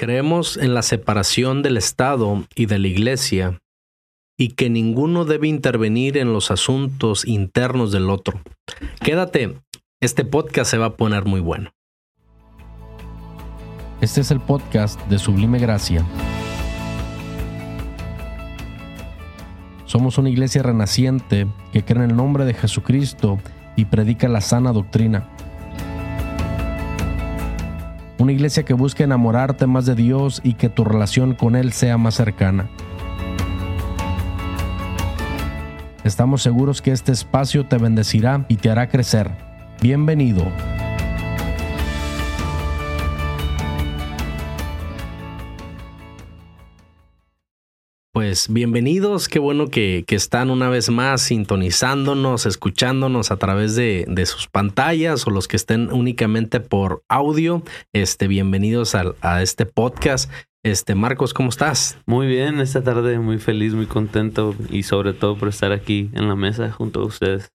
Creemos en la separación del Estado y de la Iglesia y que ninguno debe intervenir en los asuntos internos del otro. Quédate, este podcast se va a poner muy bueno. Este es el podcast de Sublime Gracia. Somos una iglesia renaciente que cree en el nombre de Jesucristo y predica la sana doctrina. Una iglesia que busca enamorarte más de Dios y que tu relación con Él sea más cercana. Estamos seguros que este espacio te bendecirá y te hará crecer. Bienvenido. Pues bienvenidos, qué bueno que, están una vez más sintonizándonos, escuchándonos a través de, sus pantallas o los que estén únicamente por audio. Este, bienvenidos a, a este podcast. Este, Marcos, ¿cómo estás? Muy bien, esta tarde muy feliz, muy contento y sobre todo por estar aquí en la mesa junto a ustedes.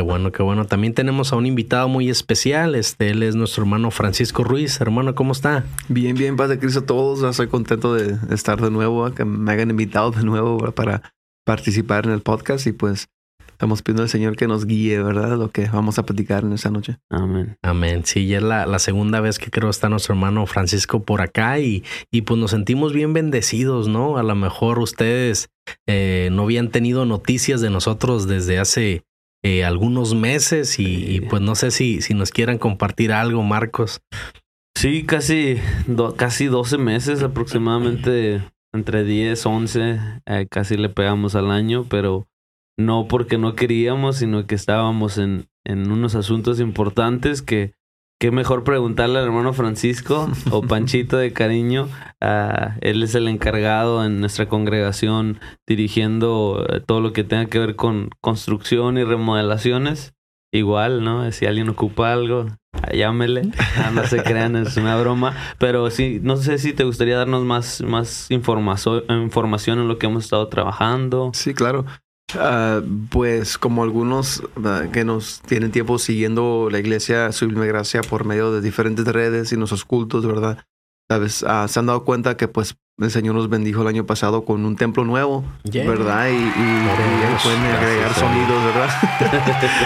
Qué bueno, qué bueno. También tenemos a un invitado muy especial. Este, él es nuestro hermano Francisco Ruiz. Hermano, ¿cómo está? Bien, bien, paz de Cristo a todos. Estoy contento de estar de nuevo, que me hayan invitado de nuevo para participar en el podcast y pues estamos pidiendo al Señor que nos guíe, ¿verdad? Lo que vamos a platicar en esta noche. Amén. Amén. Sí, ya es la, segunda vez que creo está nuestro hermano Francisco por acá y, y pues nos sentimos bien bendecidos, ¿no? A lo mejor ustedes eh, no habían tenido noticias de nosotros desde hace eh, algunos meses y, pues no sé si, si nos quieran compartir algo, Marcos. Sí, casi, casi 12 meses aproximadamente, entre 10, 11, eh, casi le pegamos al año, pero no porque no queríamos, sino que estábamos en, en unos asuntos importantes que qué mejor preguntarle al hermano Francisco o Panchito de cariño. Uh, él es el encargado en nuestra congregación dirigiendo eh, todo lo que tenga que ver con construcción y remodelaciones. Igual, ¿no? Si alguien ocupa algo, llámele. Ah, no se crean, es una broma. Pero sí, no sé si te gustaría darnos más, más información en lo que hemos estado trabajando. Sí, claro. Uh, pues como algunos uh, que nos tienen tiempo siguiendo la iglesia Sublime Gracia por medio de diferentes redes y nuestros cultos, ¿verdad? ¿Sabes? Uh, se han dado cuenta que pues el Señor nos bendijo el año pasado con un templo nuevo, ¿verdad? Y, y, pueden agregar sonidos, ¿verdad?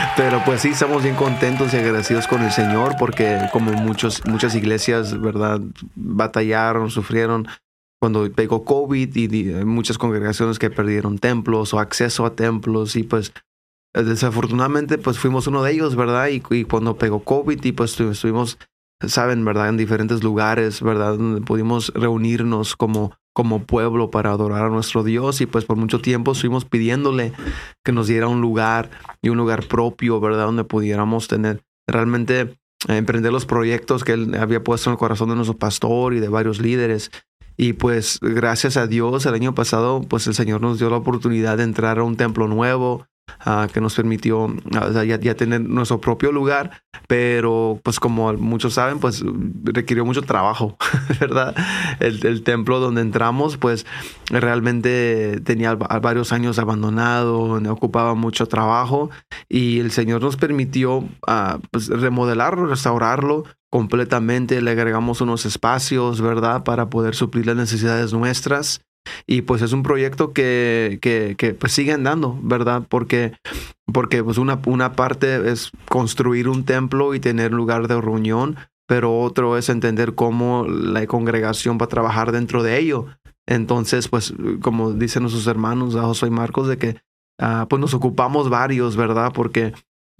Pero pues sí, estamos bien contentos y agradecidos con el Señor porque como muchos, muchas iglesias, ¿verdad? Batallaron, sufrieron cuando pegó COVID y, muchas congregaciones que perdieron templos o acceso a templos y pues desafortunadamente pues fuimos uno de ellos, ¿verdad? Y, cuando pegó COVID y pues estuvimos, saben, ¿verdad? En diferentes lugares, ¿verdad? Donde pudimos reunirnos como, como pueblo para adorar a nuestro Dios y pues por mucho tiempo estuvimos pidiéndole que nos diera un lugar y un lugar propio, ¿verdad? Donde pudiéramos tener realmente eh, emprender los proyectos que él había puesto en el corazón de nuestro pastor y de varios líderes. Y pues gracias a Dios el año pasado pues el Señor nos dio la oportunidad de entrar a un templo nuevo, Ah, que nos permitió ya, tener nuestro propio lugar, pero pues como muchos saben, pues requirió mucho trabajo, ¿verdad? El, templo donde entramos, pues realmente tenía varios años abandonado, ocupaba mucho trabajo y el Señor nos permitió ah, pues, remodelarlo, restaurarlo completamente, le agregamos unos espacios, ¿verdad? Para poder suplir las necesidades nuestras. Y pues es un proyecto que, que, que pues sigue andando, ¿verdad? Porque, porque pues una, una parte es construir un templo y tener lugar de reunión, pero otro es entender cómo la congregación va a trabajar dentro de ello. Entonces, pues, como dicen nuestros hermanos, a José y Marcos, de que ah, pues nos ocupamos varios, ¿verdad? Porque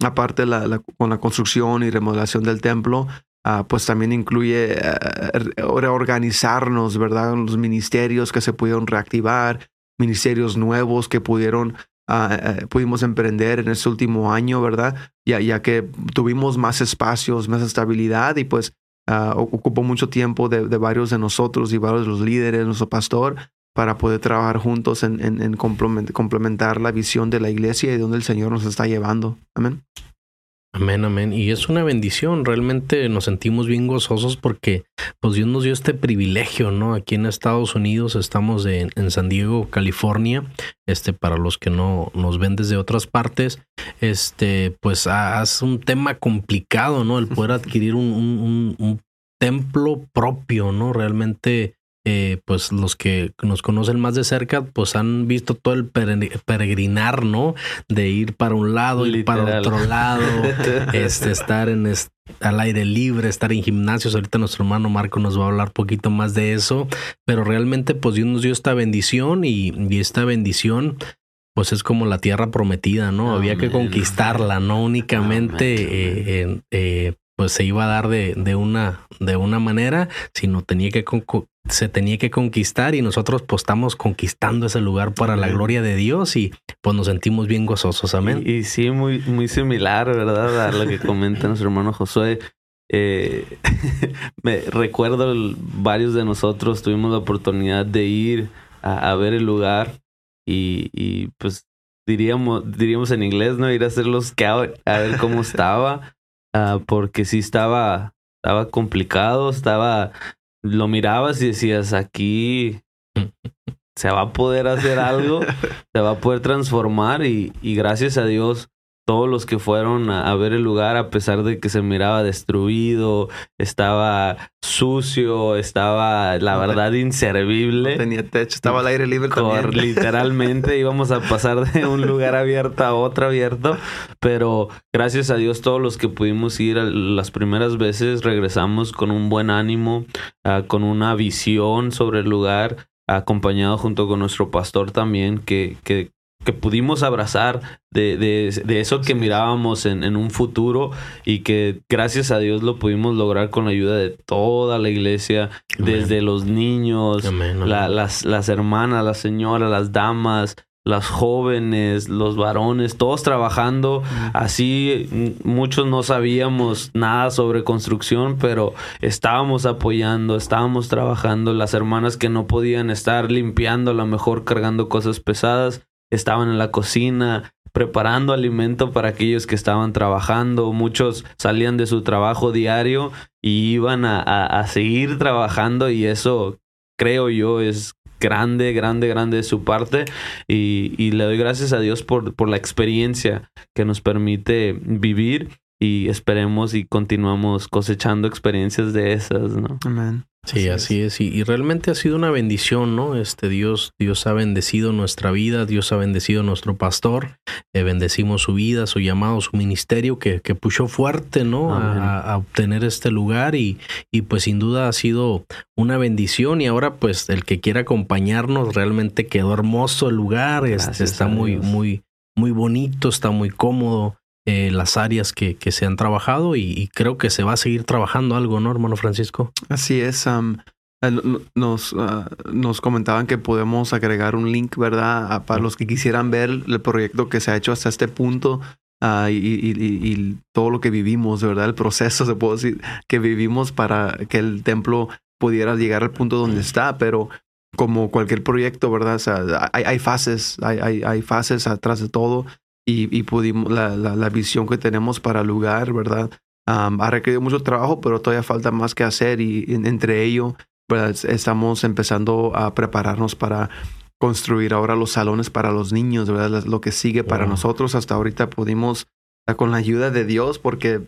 aparte la, con la construcción y remodelación del templo, Ah, pues también incluye eh, reorganizarnos, ¿verdad? Los ministerios que se pudieron reactivar, ministerios nuevos que pudieron, eh, pudimos emprender en este último año, ¿verdad? Ya, ya que tuvimos más espacios, más estabilidad y pues ah, ocupó mucho tiempo de, varios de nosotros y varios de los líderes, nuestro pastor, para poder trabajar juntos en, en complementar la visión de la iglesia y de donde el Señor nos está llevando. Amén. Amén, amén. Y es una bendición. Realmente nos sentimos bien gozosos porque pues Dios nos dio este privilegio, ¿no? Aquí en Estados Unidos estamos en, San Diego, California. Este, para los que no nos ven desde otras partes, este, pues es un tema complicado, ¿no? El poder adquirir un, templo propio, ¿no? Realmente eh, pues los que nos conocen más de cerca, pues han visto todo el peregrinar, ¿no? De ir para un lado, ir para otro lado, este, estar en al aire libre, estar en gimnasios. Ahorita nuestro hermano Marco nos va a hablar poquito más de eso, pero realmente pues Dios nos dio esta bendición y, esta bendición pues es como la tierra prometida, ¿no? Había que conquistarla, no únicamente eh, eh, pues se iba a dar de, de, una, de una manera, sino tenía que se tenía que conquistar y nosotros pues estamos conquistando ese lugar para la gloria de Dios y pues nos sentimos bien gozosos, amén. Y, sí, muy, muy similar, ¿verdad? A lo que comenta nuestro hermano Josué. Eh, me recuerdo varios de nosotros tuvimos la oportunidad de ir a, ver el lugar y, y, pues diríamos, diríamos en inglés, ¿no? Ir a hacer los scouts a ver cómo estaba. Ah, porque sí estaba, estaba complicado, estaba, lo mirabas y decías, aquí se va a poder hacer algo, se va a poder transformar y, y gracias a Dios todos los que fueron a, ver el lugar, a pesar de que se miraba destruido, estaba sucio, estaba, la verdad, inservible. tenía techo, estaba al aire libre Literalmente íbamos a pasar de un lugar abierto a otro abierto, pero gracias a Dios todos los que pudimos ir las primeras veces regresamos con un buen ánimo, ah, con una visión sobre el lugar, acompañado junto con nuestro pastor también, que, que que pudimos abrazar de, de, eso que mirábamos en, en, un futuro y que gracias a Dios lo pudimos lograr con la ayuda de toda la iglesia, desde los niños, las, las hermanas, las señoras, las damas, las jóvenes, los varones, todos trabajando. Así muchos no sabíamos nada sobre construcción, pero estábamos apoyando, estábamos trabajando. Las hermanas que no podían estar limpiando, a lo mejor cargando cosas pesadas, estaban en la cocina preparando alimento para aquellos que estaban trabajando. Muchos salían de su trabajo diario y iban a, seguir trabajando y eso creo yo es grande, grande, grande de su parte y, le doy gracias a Dios por, por la experiencia que nos permite vivir y esperemos y continuamos cosechando experiencias de esas, ¿no? Amén. Sí, así, es. Y, realmente ha sido una bendición, ¿no? Este Dios, Dios ha bendecido nuestra vida, Dios ha bendecido nuestro pastor, eh, bendecimos su vida, su llamado, su ministerio, que, que puso fuerte, ¿no? A, obtener este lugar y, y pues sin duda ha sido una bendición y ahora pues el que quiera acompañarnos realmente quedó hermoso el lugar, este, está muy, muy, muy bonito, está muy cómodo. Eh, las áreas que, que, se han trabajado y, creo que se va a seguir trabajando algo, ¿no, hermano Francisco? Así es. Eh, nos, ah, nos comentaban que podemos agregar un link, ¿verdad? para los que quisieran ver el proyecto que se ha hecho hasta este punto. Uh, y, y, y, todo lo que vivimos, ¿verdad? El proceso, se puede decir, que vivimos para que el templo pudiera llegar al punto donde está, pero como cualquier proyecto, ¿verdad? O sea, hay, hay fases, hay, hay, hay, fases atrás de todo y, y pudimos, la, la, la, visión que tenemos para el lugar, ¿verdad? ha requerido mucho trabajo, pero todavía falta más que hacer y, entre ello, estamos empezando a prepararnos para construir ahora los salones para los niños, ¿verdad? Lo que sigue para nosotros. Hasta ahorita pudimos, con la ayuda de Dios, porque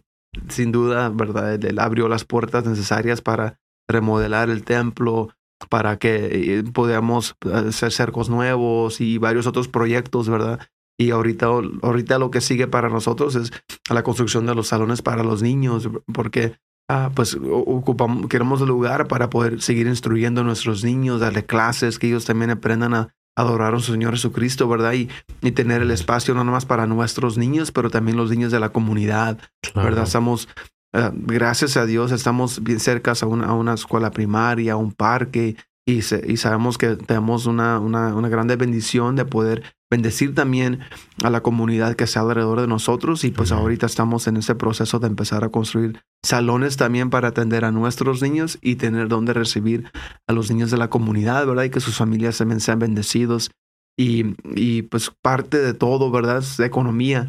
sin duda, ¿verdad? Él abrió las puertas necesarias para remodelar el templo, para que eh, podamos hacer cercos nuevos y varios otros proyectos, ¿verdad? Y ahorita, ahorita lo que sigue para nosotros es la construcción de los salones para los niños, porque ah, pues ocupamos, queremos lugar para poder seguir instruyendo a nuestros niños, darle clases, que ellos también aprendan a adorar a su Señor Jesucristo, ¿verdad? Y, y tener el espacio no nomás para nuestros niños, pero también los niños de la comunidad, ¿verdad? Estamos, ah, gracias a Dios, estamos bien cerca a una, a una escuela primaria, a un parque, y, y sabemos que tenemos una, una, una grande bendición de poder bendecir también a la comunidad que está alrededor de nosotros y pues ahorita estamos en ese proceso de empezar a construir salones también para atender a nuestros niños y tener donde recibir a los niños de la comunidad, ¿verdad? Y que sus familias también sean bendecidos. Y, y pues parte de todo, ¿verdad? Es economía.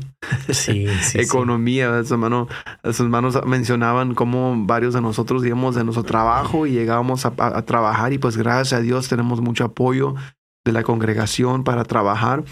Sí, sí. economía. Sus hermanos, sus hermanos mencionaban cómo varios de nosotros íbamos de nuestro trabajo y llegábamos a, a trabajar y pues gracias a Dios tenemos mucho apoyo de la congregación para trabajar,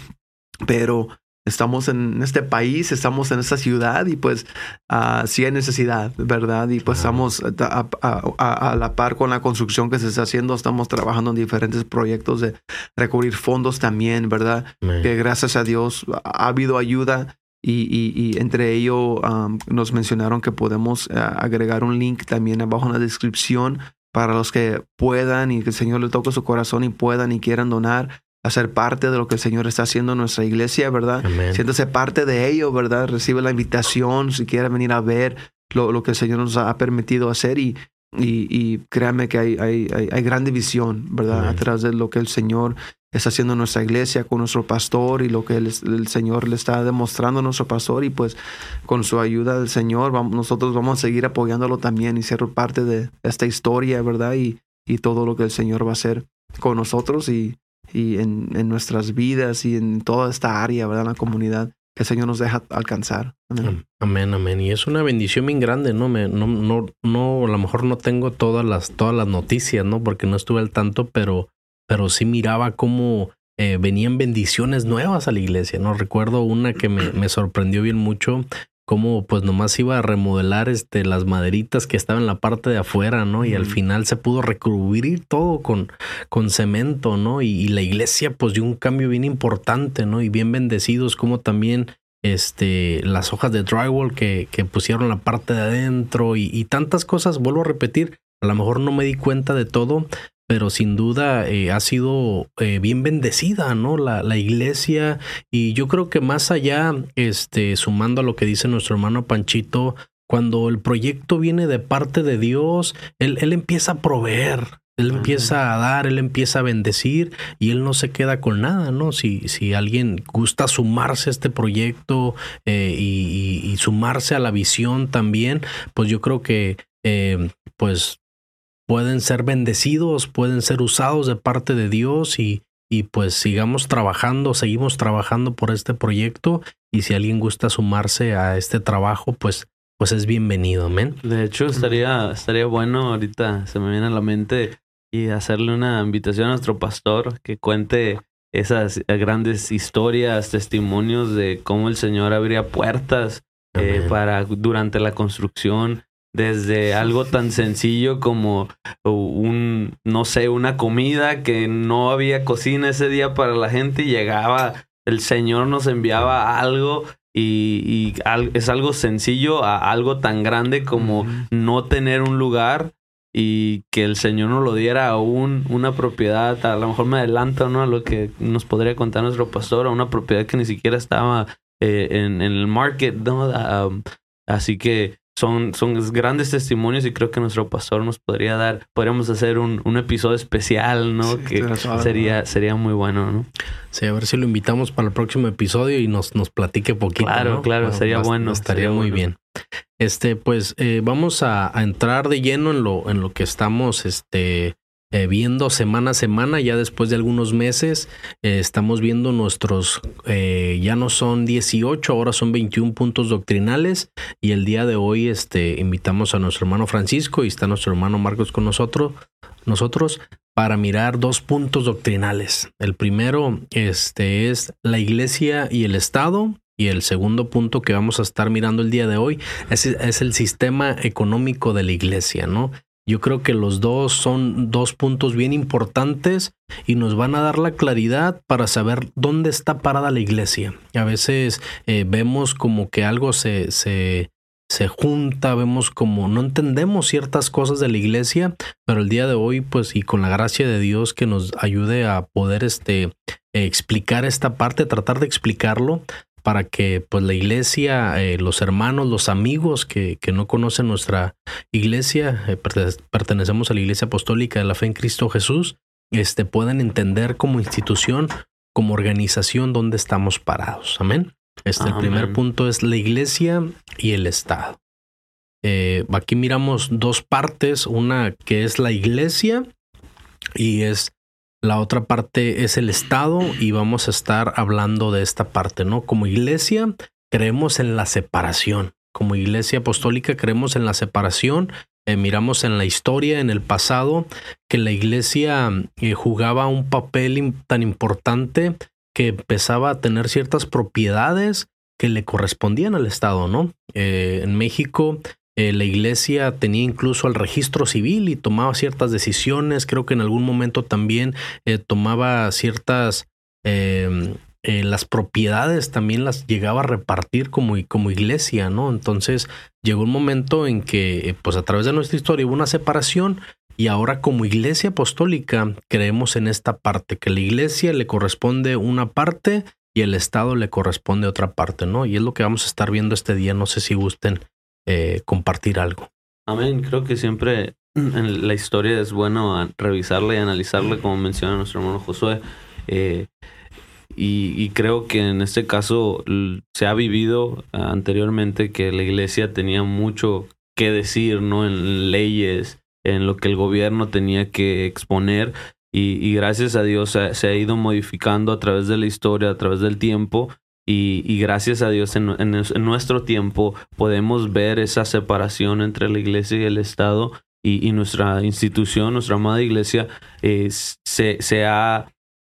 pero estamos en este país, estamos en esta ciudad y pues uh, sí hay necesidad, ¿verdad? Y pues estamos a, la par con la construcción que se está haciendo, estamos trabajando en diferentes proyectos de recurrir fondos también, ¿verdad? Que gracias a Dios ha habido ayuda. Y, entre ello nos mencionaron que podemos eh, agregar un link también abajo en la descripción para los que puedan y que el Señor le toque su corazón y puedan y quieran donar a ser parte de lo que el Señor está haciendo en nuestra iglesia, ¿verdad? Siéntese parte de ello, ¿verdad? Recibe la invitación si quiere venir a ver lo, lo que el Señor nos ha permitido hacer y, y, y créanme que hay, hay, hay, gran división, ¿verdad? A través de lo que el Señor está haciendo en nuestra iglesia con nuestro pastor y lo que el, Señor le está demostrando a nuestro pastor y pues con su ayuda del Señor vamos, nosotros vamos a seguir apoyándolo también y ser parte de esta historia, ¿verdad? Y, y todo lo que el Señor va a hacer con nosotros y, y en, en, nuestras vidas y en toda esta área, ¿verdad? En la comunidad que el Señor nos deja alcanzar. Amén. Amén, Y es una bendición bien grande, ¿no? Me, no, no, no, a lo mejor no tengo todas las, todas las noticias, ¿no? Porque no estuve al tanto, pero, pero sí miraba cómo eh, venían bendiciones nuevas a la iglesia, ¿no? Recuerdo una que me, me sorprendió bien mucho, cómo pues nomás iba a remodelar este, las maderitas que estaban en la parte de afuera, ¿no? Y al final se pudo recubrir todo con, con cemento, ¿no? Y, la iglesia pues dio un cambio bien importante, ¿no? Y bien bendecidos como también este, las hojas de drywall que, que pusieron la parte de adentro y, y tantas cosas, vuelvo a repetir, a lo mejor no me di cuenta de todo, pero sin duda eh, ha sido eh, bien bendecida, ¿no? La, la, iglesia y yo creo que más allá, este, sumando a lo que dice nuestro hermano Panchito, cuando el proyecto viene de parte de Dios, él, él empieza a proveer, él empieza a dar, él empieza a bendecir y él no se queda con nada, ¿no? Si, si alguien gusta sumarse a este proyecto eh, y, y, sumarse a la visión también, pues yo creo que pues pueden ser bendecidos, pueden ser usados de parte de Dios y, y pues sigamos trabajando, seguimos trabajando por este proyecto y si alguien gusta sumarse a este trabajo, pues pues es bienvenido, amén. De hecho, estaría estaría bueno ahorita se me viene a la mente y hacerle una invitación a nuestro pastor que cuente esas grandes historias, testimonios de cómo el Señor abría puertas eh, para durante la construcción desde algo tan sencillo como un, no sé, una comida que no había cocina ese día para la gente y llegaba, el Señor nos enviaba algo y, es algo sencillo a algo tan grande como no tener un lugar y que el Señor nos lo diera a un, una propiedad, a lo mejor me adelanto ¿no? a lo que nos podría contar nuestro pastor, a una propiedad que ni siquiera estaba eh, en, el market, ¿no? así que son, son grandes testimonios y creo que nuestro pastor nos podría dar, podríamos hacer un, un episodio especial, ¿no? que sería, sería muy bueno, ¿no? Sí, a ver si lo invitamos para el próximo episodio y nos, nos platique poquito. Claro, claro, sería bueno. Estaría muy bien. Este, pues eh, vamos a, a, entrar de lleno en lo, en lo que estamos este, eh, viendo semana a semana, ya después de algunos meses, eh, estamos viendo nuestros, eh, ya no son 18, ahora son 21 puntos doctrinales y el día de hoy este, invitamos a nuestro hermano Francisco y está nuestro hermano Marcos con nosotros, nosotros para mirar dos puntos doctrinales. El primero este, es la iglesia y el Estado. Y el segundo punto que vamos a estar mirando el día de hoy es, es el sistema económico de la iglesia, ¿no? Yo creo que los dos son dos puntos bien importantes y nos van a dar la claridad para saber dónde está parada la iglesia. A veces eh, vemos como que algo se, se, se junta, vemos como no entendemos ciertas cosas de la iglesia, pero el día de hoy, pues, y con la gracia de Dios que nos ayude a poder este, explicar esta parte, tratar de explicarlo, para que pues la iglesia, eh, los hermanos, los amigos que, que, no conocen nuestra iglesia, eh, pertenecemos a la iglesia apostólica de la fe en Cristo Jesús, este, puedan entender como institución, como organización, dónde estamos parados. Amén. Este, El primer punto es la iglesia y el Estado. Eh, aquí miramos dos partes, una que es la iglesia y es la otra parte es el Estado y vamos a estar hablando de esta parte, ¿no? Como iglesia creemos en la separación. Como iglesia apostólica creemos en la separación. Eh, miramos en la historia, en el pasado, que la iglesia eh, jugaba un papel tan importante que empezaba a tener ciertas propiedades que le correspondían al Estado, ¿no? Eh, en México eh, la iglesia tenía incluso el registro civil y tomaba ciertas decisiones, creo que en algún momento también eh, tomaba ciertas... Em, las propiedades también las llegaba a repartir como, como iglesia, ¿no? Entonces llegó un momento en que, pues a través de nuestra historia hubo una separación y ahora como iglesia apostólica creemos en esta parte, que la iglesia le corresponde una parte y el Estado le corresponde otra parte, ¿no? Y es lo que vamos a estar viendo este día. No sé si gusten eh, compartir algo. Amén. Creo que siempre en la historia es bueno revisarla y analizarla, como menciona nuestro hermano Josué. Eh, y, y, creo que en este caso se ha vivido anteriormente que la iglesia tenía mucho que decir, ¿no? En leyes, en lo que el gobierno tenía que exponer y, gracias a Dios se, ha ido modificando a través de la historia, a través del tiempo y, gracias a Dios en, nuestro tiempo podemos ver esa separación entre la iglesia y el Estado y, nuestra institución, nuestra amada iglesia, eh, se, se, ha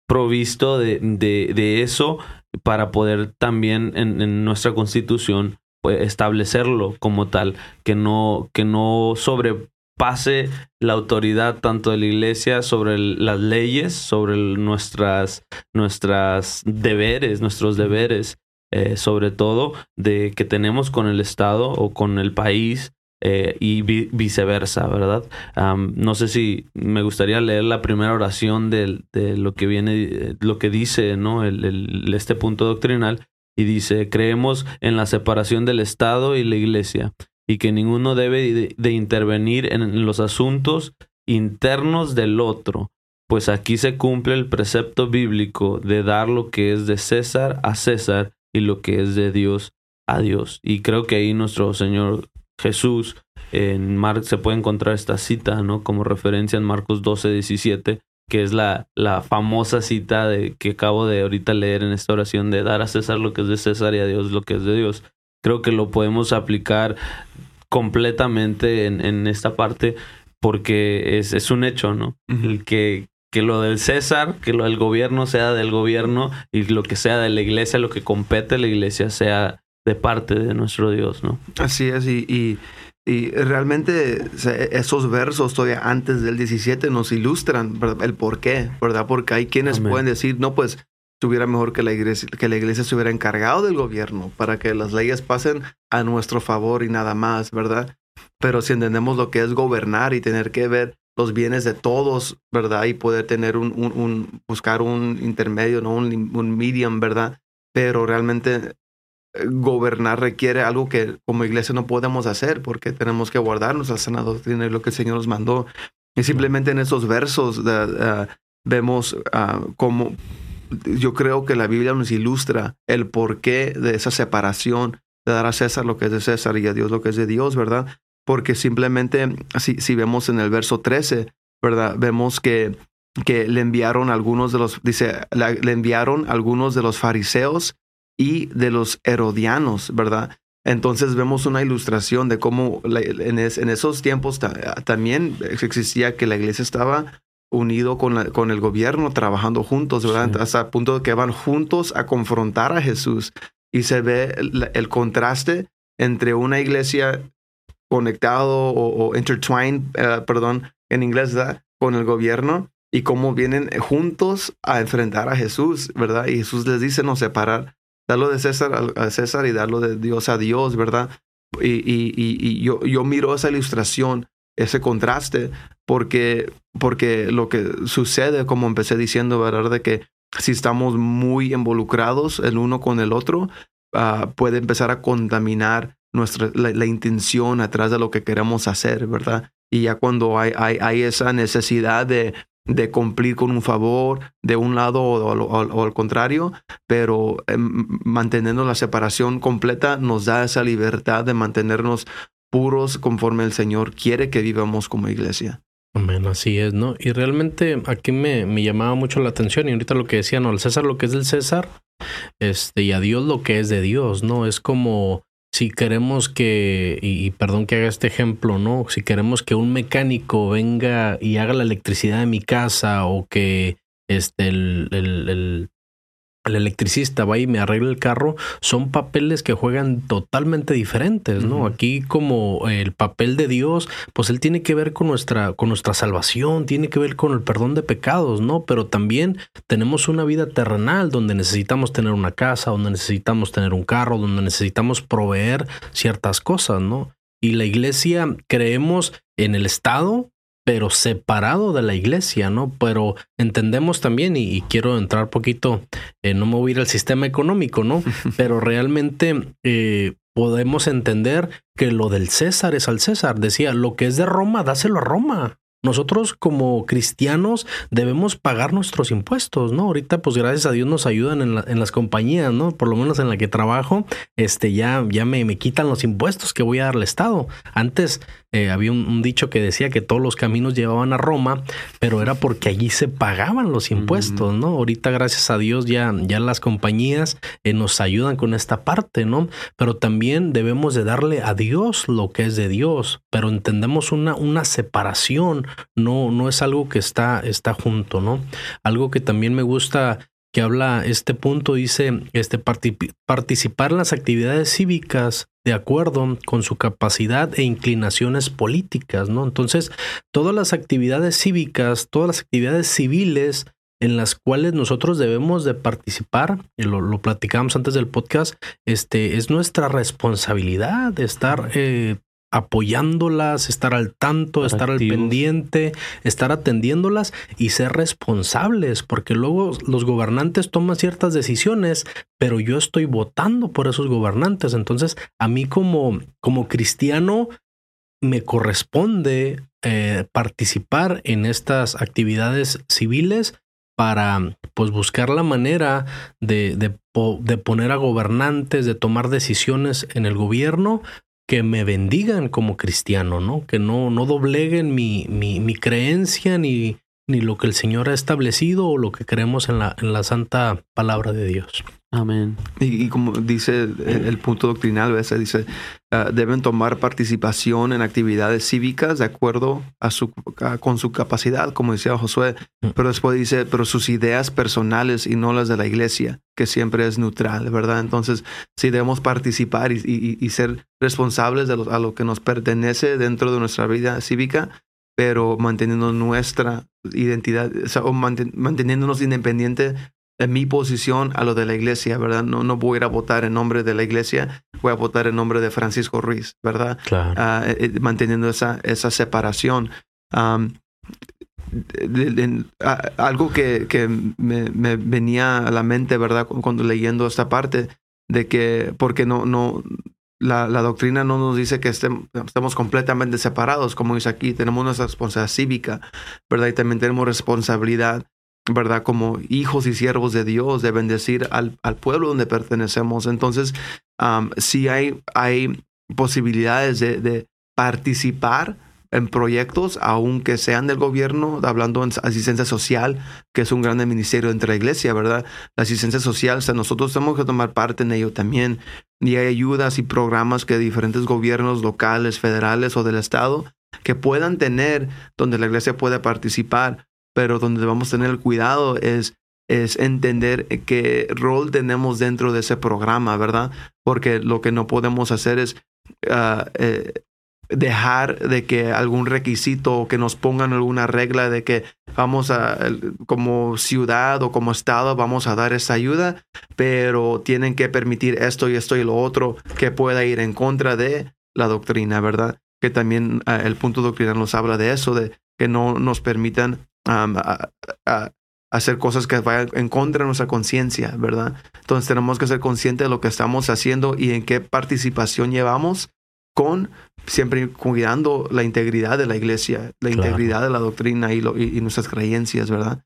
provisto de, de, eso para poder también en, nuestra constitución pues, establecerlo como tal, que no, que no sobre pase la autoridad tanto de la iglesia sobre las leyes, sobre nuestras, nuestras deberes, nuestros deberes, eh, sobre todo de que tenemos con el Estado o con el país eh, y viceversa, ¿verdad? no sé si me gustaría leer la primera oración de, lo que viene, lo que dice, ¿no? El, este punto doctrinal y dice, creemos en la separación del Estado y la Iglesia y que ninguno debe de, intervenir en los asuntos internos del otro, pues aquí se cumple el precepto bíblico de dar lo que es de César a César y lo que es de Dios a Dios. Y creo que ahí nuestro Señor Jesús en se puede encontrar esta cita, ¿no? Como referencia en Marcos 12, 17, que es la, la famosa cita de, que acabo de ahorita leer en esta oración de dar a César lo que es de César y a Dios lo que es de Dios creo que lo podemos aplicar completamente en, en esta parte porque es, es un hecho, ¿no? El que, que lo del César, que lo del gobierno sea del gobierno y lo que sea de la iglesia, lo que compete a la iglesia sea de parte de nuestro Dios, ¿no? Así es, y, y, y realmente esos versos todavía antes del 17 nos ilustran el por qué, ¿verdad? Porque hay quienes pueden decir, no, pues estuviera mejor que la iglesia, que la iglesia se hubiera encargado del gobierno para que las leyes pasen a nuestro favor y nada más, ¿verdad? Pero si entendemos lo que es gobernar y tener que ver los bienes de todos, ¿verdad? Y poder tener un, un, buscar un intermedio, ¿no? Un, un medium, ¿verdad? Pero realmente eh, gobernar requiere algo que como iglesia no podemos hacer porque tenemos que guardarnos al sana doctrina y lo que el Señor nos mandó. Y simplemente en esos versos vemos uh, cómo yo creo que la Biblia nos ilustra el porqué de esa separación, de dar a César lo que es de César y a Dios lo que es de Dios, ¿verdad? Porque simplemente, si, si vemos en el verso 13, ¿verdad? Vemos que, que le enviaron algunos de los, dice, le enviaron algunos de los fariseos y de los herodianos, ¿verdad? Entonces vemos una ilustración de cómo en, en esos tiempos también existía que la iglesia estaba unido con, la, con el gobierno, trabajando juntos, ¿verdad? Hasta el punto de que van juntos a confrontar a Jesús. Y se ve el, contraste entre una iglesia conectado o, intertwined, eh, perdón, en inglés, ¿verdad? con el gobierno y cómo vienen juntos a enfrentar a Jesús, ¿verdad? Y Jesús les dice no separar, darlo de César a César y darlo de Dios a Dios, ¿verdad? Y, y, y, yo, yo miro esa ilustración ese contraste, porque, porque lo que sucede, como empecé diciendo, ¿verdad? De que si estamos muy involucrados el uno con el otro, ah, puede empezar a contaminar nuestra, la, intención atrás de lo que queremos hacer, ¿verdad? Y ya cuando hay, hay, hay esa necesidad de, de cumplir con un favor de un lado o, al contrario, pero em, manteniendo la separación completa nos da esa libertad de mantenernos puros conforme el Señor quiere que vivamos como iglesia. Amén, así es, ¿no? Y realmente aquí me, me, llamaba mucho la atención y ahorita lo que decía, ¿no? Al César lo que es del César, este, y a Dios lo que es de Dios, ¿no? Es como si queremos que, y, perdón que haga este ejemplo, ¿no? Si queremos que un mecánico venga y haga la electricidad de mi casa o que este, el, el, el electricista va y me arregla el carro, son papeles que juegan totalmente diferentes, ¿no? Aquí como el papel de Dios, pues él tiene que ver con nuestra, con nuestra salvación, tiene que ver con el perdón de pecados, ¿no? Pero también tenemos una vida terrenal donde necesitamos tener una casa, donde necesitamos tener un carro, donde necesitamos proveer ciertas cosas, ¿no? Y la iglesia creemos en el Estado, pero separado de la iglesia, ¿no? Pero entendemos también, y, quiero entrar poquito, eh, no me voy a ir al sistema económico, ¿no? pero realmente eh, podemos entender que lo del César es al César. Decía, lo que es de Roma, dáselo a Roma. Nosotros como cristianos debemos pagar nuestros impuestos, ¿no? Ahorita pues gracias a Dios nos ayudan en, en las compañías, ¿no? Por lo menos en la que trabajo, este ya, ya me, me quitan los impuestos que voy a dar al Estado. Antes eh, había un, dicho que decía que todos los caminos llevaban a Roma, pero era porque allí se pagaban los impuestos, ¿no? Ahorita, gracias a Dios, ya, ya las compañías eh, nos ayudan con esta parte, ¿no? Pero también debemos de darle a Dios lo que es de Dios, pero entendemos una, una separación, no, no es algo que está, está junto, ¿no? Algo que también me gusta que habla este punto, dice, este, participar en las actividades cívicas de acuerdo con su capacidad e inclinaciones políticas, ¿no? Entonces, todas las actividades cívicas, todas las actividades civiles en las cuales nosotros debemos de participar, y lo, lo platicamos antes del podcast, este, es nuestra responsabilidad de estar eh, apoyándolas, estar al tanto, estar al pendiente, estar atendiéndolas y ser responsables, porque luego los gobernantes toman ciertas decisiones, pero yo estoy votando por esos gobernantes. Entonces, a mí como, como cristiano me corresponde eh, participar en estas actividades civiles para pues buscar la manera de, de, de, poner a gobernantes, de tomar decisiones en el gobierno que me bendigan como cristiano, ¿no? Que no, no dobleguen mi, mi, mi creencia ni, ni lo que el Señor ha establecido o lo que creemos en la, en la santa palabra de Dios. Amén. Y, como dice el, punto doctrinal, ¿ves? dice, ah, deben tomar participación en actividades cívicas de acuerdo a su, con su capacidad, como decía Josué. Mm. Pero después dice, pero sus ideas personales y no las de la iglesia, que siempre es neutral, ¿verdad? Entonces, sí debemos participar y, ser responsables de a lo que nos pertenece dentro de nuestra vida cívica, pero manteniendo nuestra identidad, o, manteniéndonos independientes en mi posición a lo de la iglesia, ¿verdad? No, no voy a ir a votar en nombre de la iglesia, voy a votar en nombre de Francisco Ruiz, ¿verdad? Claro. Ah, eh, eh, manteniendo esa, esa separación. algo que, que me, me, venía a la mente, ¿verdad? Cuando leyendo esta parte, de que, porque no, no, la, la doctrina no nos dice que estemos, estemos completamente separados, como dice aquí, tenemos nuestra responsabilidad cívica, ¿verdad? Y también tenemos responsabilidad ¿verdad? Como hijos y siervos de Dios, de bendecir al, al pueblo donde pertenecemos. Entonces, si hay, hay posibilidades de, de, participar en proyectos, aunque sean del gobierno, hablando en asistencia social, que es un gran ministerio entre la iglesia, ¿verdad? La asistencia social, o sea, nosotros tenemos que tomar parte en ello también. Y hay ayudas y programas que diferentes gobiernos locales, federales o del Estado que puedan tener donde la iglesia pueda participar pero donde debemos tener el cuidado es, es entender qué rol tenemos dentro de ese programa, ¿verdad? Porque lo que no podemos hacer es ah, eh, dejar de que algún requisito o que nos pongan alguna regla de que vamos a, como ciudad o como estado, vamos a dar esa ayuda, pero tienen que permitir esto y esto y lo otro que pueda ir en contra de la doctrina, ¿verdad? Que también ah, el punto doctrinal nos habla de eso, de que no nos permitan a, hacer cosas que vayan en contra de nuestra conciencia, ¿verdad? Entonces tenemos que ser conscientes de lo que estamos haciendo y en qué participación llevamos con siempre cuidando la integridad de la iglesia, la integridad de la doctrina y, y, nuestras creencias, ¿verdad?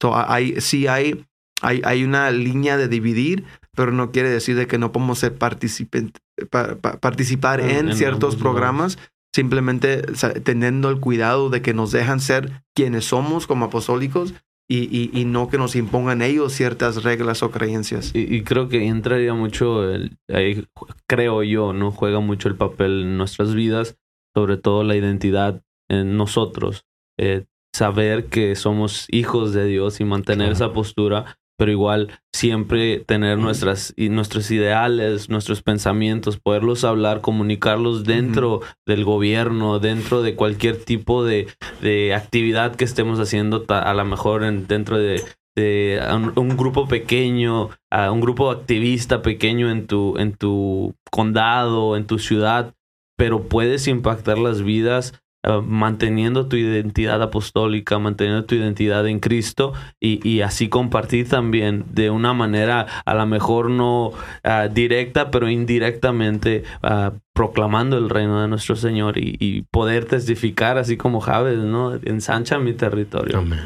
So, hay, sí hay, hay, hay, una línea de dividir, pero no quiere decir de que no podemos ser participar en, ciertos programas simplemente teniendo el cuidado de que nos dejan ser quienes somos como apostólicos y, y, no que nos impongan ellos ciertas reglas o creencias. Y, creo que entraría mucho, el, ahí creo yo, ¿no? Juega mucho el papel en nuestras vidas, sobre todo la identidad en nosotros. Eh, saber que somos hijos de Dios y mantener esa postura pero igual siempre tener nuestras, y nuestros ideales, nuestros pensamientos, poderlos hablar, comunicarlos dentro del gobierno, dentro de cualquier tipo de, de actividad que estemos haciendo, a lo mejor en, dentro de, de un, grupo pequeño, a un grupo activista pequeño en tu, en tu condado, en tu ciudad, pero puedes impactar las vidas eh, manteniendo tu identidad apostólica, manteniendo tu identidad en Cristo y, así compartir también de una manera a lo mejor no ah, directa, pero indirectamente ah, proclamando el reino de nuestro Señor y, poder testificar así como Javes, ¿no? Ensancha mi territorio. Amén.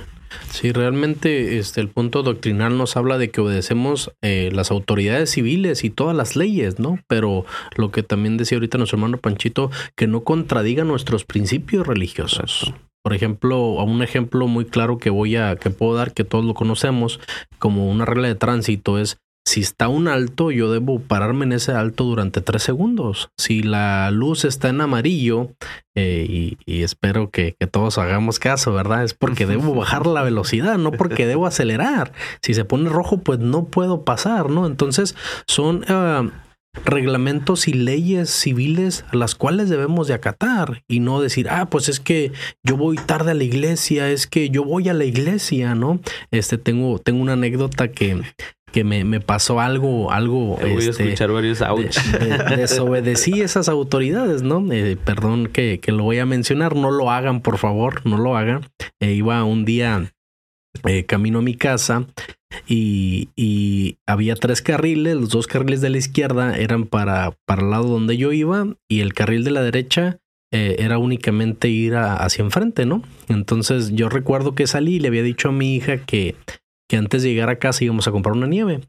Sí, realmente este, el punto doctrinal nos habla de que obedecemos eh, las autoridades civiles y todas las leyes, ¿no? Pero lo que también decía ahorita nuestro hermano Panchito, que no contradiga nuestros principios religiosos. Por ejemplo, un ejemplo muy claro que voy a, que puedo dar, que todos lo conocemos, como una regla de tránsito es si está un alto, yo debo pararme en ese alto durante tres segundos. Si la luz está en amarillo, eh, y, espero que, todos hagamos caso, ¿verdad? Es porque debo bajar la velocidad, no porque debo acelerar. Si se pone rojo, pues no puedo pasar, ¿no? Entonces son... Ah, reglamentos y leyes civiles a las cuales debemos de acatar y no decir, ah, pues es que yo voy tarde a la iglesia, es que yo voy a la iglesia, ¿no? Este tengo, tengo una anécdota que, que me, me, pasó algo, algo. voy a este, escuchar varios desobedecí esas autoridades, ¿no? Eh, perdón que, que, lo voy a mencionar, no lo hagan, por favor, no lo hagan. Eh, iba un día eh, camino a mi casa y, y, había tres carriles, los dos carriles de la izquierda eran para, para el lado donde yo iba y el carril de la derecha era únicamente ir hacia enfrente, ¿no? Entonces yo recuerdo que salí y le había dicho a mi hija que que antes de llegar a casa íbamos a comprar una nieve.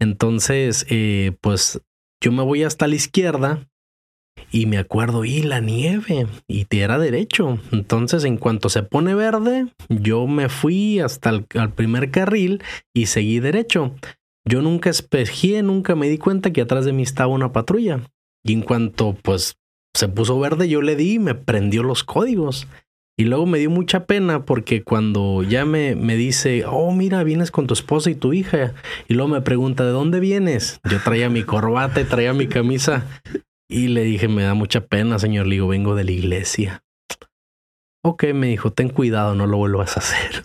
Entonces, eh, pues yo me voy hasta la izquierda y me acuerdo, y la nieve, y te era derecho. Entonces, en cuanto se pone verde, yo me fui hasta el primer carril y seguí derecho. Yo nunca espejé, nunca me di cuenta que atrás de mí estaba una patrulla. Y en cuanto pues se puso verde, yo le di y me prendió los códigos. Y luego me dio mucha pena porque cuando ya me, me dice, oh, mira, vienes con tu esposa y tu hija. Y luego me pregunta, ¿de dónde vienes? Yo traía mi corbata traía mi camisa. Y le dije, me da mucha pena, señor. Le digo, vengo de la iglesia. Ok, me dijo, ten cuidado, no lo vuelvas a hacer.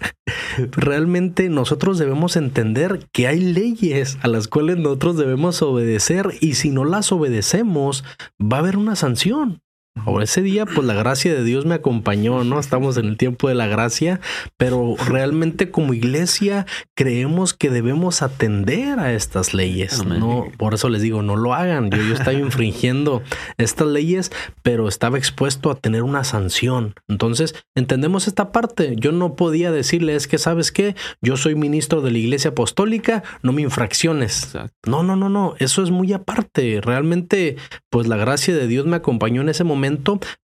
Realmente nosotros debemos entender que hay leyes a las cuales nosotros debemos obedecer y si no las obedecemos, va a haber una sanción. Ahora ese día, pues la gracia de Dios me acompañó, ¿no? Estamos en el tiempo de la gracia, pero realmente como iglesia creemos que debemos atender a estas leyes, ¿no? Por eso les digo, no lo hagan. Yo, yo estaba infringiendo estas leyes, pero estaba expuesto a tener una sanción. Entonces, entendemos esta parte. Yo no podía decirle, es que, ¿sabes qué? Yo soy ministro de la iglesia apostólica, no me infracciones. No, no, no, no. Eso es muy aparte. Realmente, pues la gracia de Dios me acompañó en ese momento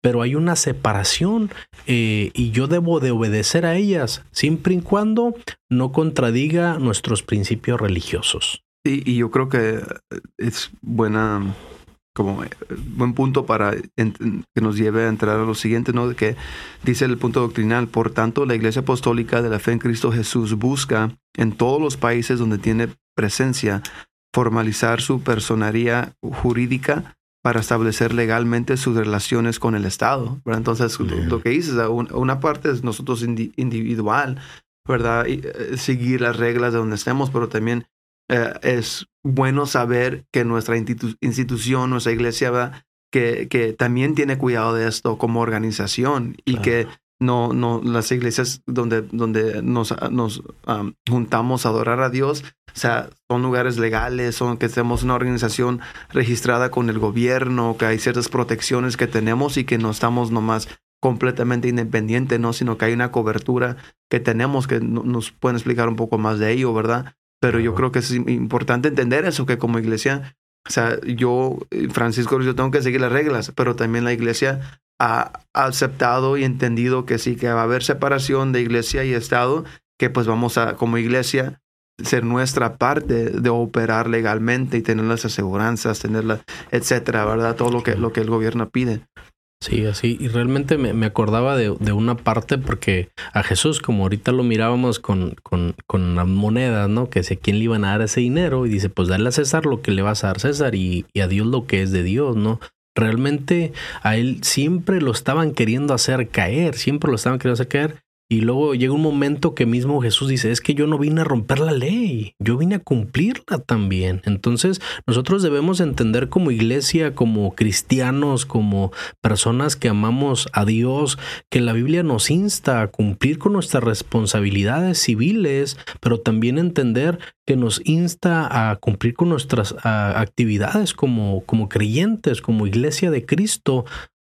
pero hay una separación eh, y yo debo de obedecer a ellas, siempre y cuando no contradiga nuestros principios religiosos. Y, yo creo que es buena como eh, buen punto para que nos lleve a entrar a lo siguiente, ¿no? Que dice el punto doctrinal, por tanto, la Iglesia Apostólica de la Fe en Cristo Jesús busca en todos los países donde tiene presencia formalizar su personería jurídica para establecer legalmente sus relaciones con el Estado. Entonces, lo que dices, una parte es nosotros individual, ¿verdad? Y, eh, seguir las reglas de donde estemos, pero también eh, es bueno saber que nuestra institución, nuestra iglesia, Que, que también tiene cuidado de esto como organización y que no, no, las iglesias donde, donde nos, nos juntamos a adorar a Dios o sea, son lugares legales, son que tenemos una organización registrada con el gobierno, que hay ciertas protecciones que tenemos y que no estamos nomás completamente independientes, ¿no? Sino que hay una cobertura que tenemos que nos pueden explicar un poco más de ello, ¿verdad? Pero yo creo que es importante entender eso, que como iglesia, o sea, yo, Francisco, yo tengo que seguir las reglas, pero también la iglesia ha aceptado y entendido que sí, que va a haber separación de iglesia y Estado, que pues vamos a, como iglesia, ser nuestra parte de operar legalmente y tener las aseguranzas, tenerla, etcétera, ¿verdad? Todo lo que, lo que el gobierno pide. Sí, así. Y realmente me, acordaba de, una parte porque a Jesús, como ahorita lo mirábamos con, con, con las monedas, ¿no? Que sé quién le iban a dar ese dinero y dice, pues dale a César lo que le vas a dar César y a Dios lo que es de Dios, ¿no? Realmente a él siempre lo estaban queriendo hacer caer, siempre lo estaban queriendo hacer caer y luego llega un momento que mismo Jesús dice, es que yo no vine a romper la ley, yo vine a cumplirla también. Entonces nosotros debemos entender como iglesia, como cristianos, como personas que amamos a Dios, que la Biblia nos insta a cumplir con nuestras responsabilidades civiles, pero también entender que nos insta a cumplir con nuestras actividades como, como creyentes, como iglesia de Cristo.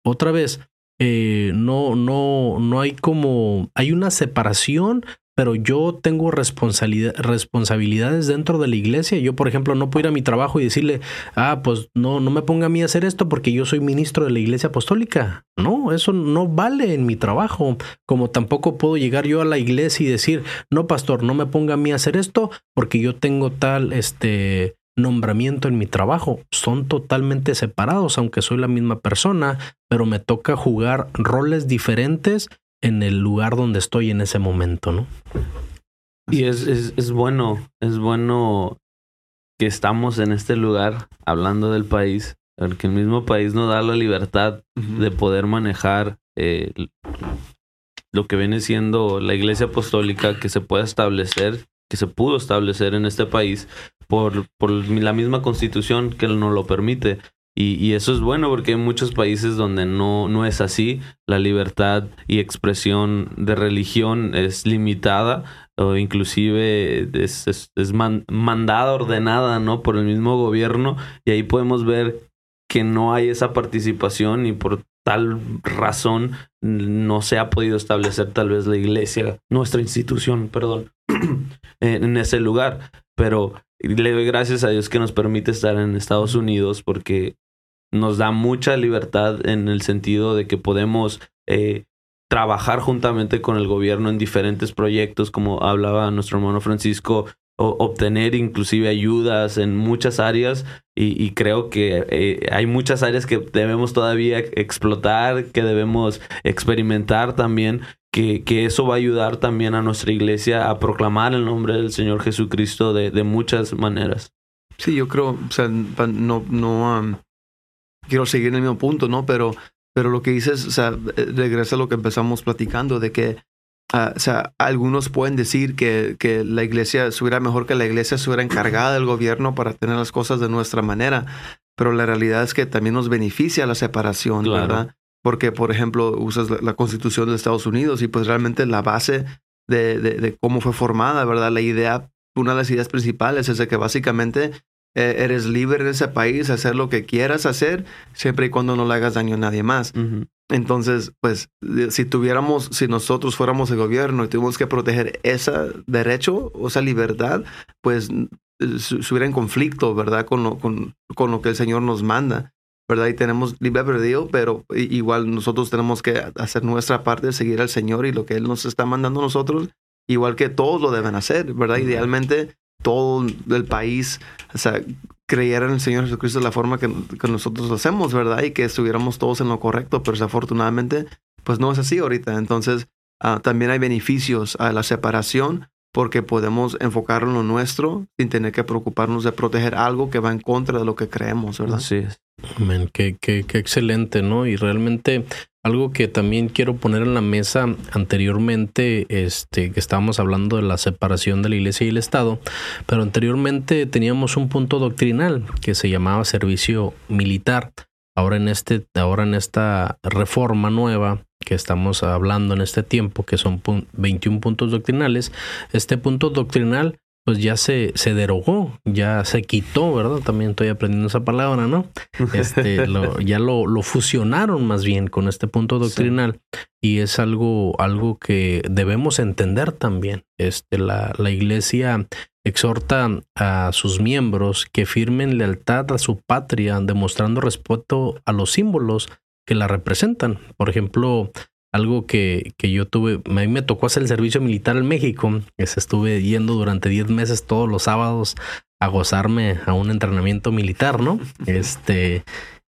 Otra vez, eh, no, no, no hay como, hay una separación, pero yo tengo responsabilidad, responsabilidades dentro de la iglesia. Yo, por ejemplo, no puedo ir a mi trabajo y decirle, ah, pues no, no me ponga a mí a hacer esto porque yo soy ministro de la iglesia apostólica. No, eso no vale en mi trabajo. Como tampoco puedo llegar yo a la iglesia y decir, no, pastor, no me ponga a mí a hacer esto porque yo tengo tal, este, nombramiento en mi trabajo. Son totalmente separados, aunque soy la misma persona, pero me toca jugar roles diferentes en el lugar donde estoy en ese momento, ¿no? Y es, es, bueno, es bueno que estamos en este lugar hablando del país, porque el mismo país nos da la libertad de poder manejar eh, lo que viene siendo la iglesia apostólica que se pueda establecer, que se pudo establecer en este país por, por la misma constitución que no lo permite. Y, y, eso es bueno porque hay muchos países donde no, no es así. La libertad y expresión de religión es limitada o inclusive es, es, mandada, ordenada, ¿no? Por el mismo gobierno. Y ahí podemos ver que no hay esa participación y por tal razón no se ha podido establecer tal vez la iglesia, nuestra institución, perdón, en ese lugar. Pero le doy gracias a Dios que nos permite estar en Estados Unidos porque nos da mucha libertad en el sentido de que podemos eh, trabajar juntamente con el gobierno en diferentes proyectos, como hablaba nuestro hermano Francisco, obtener inclusive ayudas en muchas áreas y, creo que eh, hay muchas áreas que debemos todavía explotar, que debemos experimentar también que, que, eso va a ayudar también a nuestra iglesia a proclamar el nombre del Señor Jesucristo de, de muchas maneras. Sí, yo creo, o sea, no, no quiero seguir en el mismo punto, ¿no? Pero, pero lo que dices, o sea, regresa a lo que empezamos platicando, de que, uh, o sea, algunos pueden decir que, que la iglesia estuviera mejor que la iglesia estuviera encargada del gobierno para tener las cosas de nuestra manera, pero la realidad es que también nos beneficia la separación, ¿verdad? porque, por ejemplo, usas la, Constitución de Estados Unidos y pues realmente la base de, de, cómo fue formada, ¿verdad? La idea, una de las ideas principales es de que básicamente eres libre en ese país, hacer lo que quieras hacer, siempre y cuando no le hagas daño a nadie más. Entonces, pues, si tuviéramos, si nosotros fuéramos el gobierno y tuvimos que proteger ese derecho o esa libertad, pues estuviera en conflicto, ¿verdad? Con lo, con, con lo que el Señor nos manda. ¿verdad? Y tenemos libre perdido, pero igual nosotros tenemos que hacer nuestra parte, seguir al Señor y lo que Él nos está mandando a nosotros, igual que todos lo deben hacer, ¿verdad? Idealmente todo el país, o sea, creyera en el Señor Jesucristo de la forma que, nosotros lo hacemos, ¿verdad? Y que estuviéramos todos en lo correcto, pero desafortunadamente, pues no es así ahorita. Entonces, ah, también hay beneficios a la separación porque podemos enfocar en lo nuestro sin tener que preocuparnos de proteger algo que va en contra de lo que creemos, ¿verdad? Así es. Amén, qué, qué, qué excelente, ¿no? Y realmente algo que también quiero poner en la mesa anteriormente, este, que estábamos hablando de la separación de la iglesia y el Estado, pero anteriormente teníamos un punto doctrinal que se llamaba servicio militar. Ahora en este, ahora en esta reforma nueva que estamos hablando en este tiempo, que son 21 puntos doctrinales, este punto doctrinal pues ya se, se derogó, ya se quitó, ¿verdad? También estoy aprendiendo esa palabra, ¿no? Este, ya lo, lo, fusionaron más bien con este punto doctrinal y es algo, algo que debemos entender también. Este, la, la iglesia exhorta a sus miembros que firmen lealtad a su patria, demostrando respeto a los símbolos que la representan. Por ejemplo, algo que, que, yo tuve, a mí me tocó hacer el servicio militar en México, estuve yendo durante 10 meses todos los sábados a gozarme a un entrenamiento militar, ¿no? Este,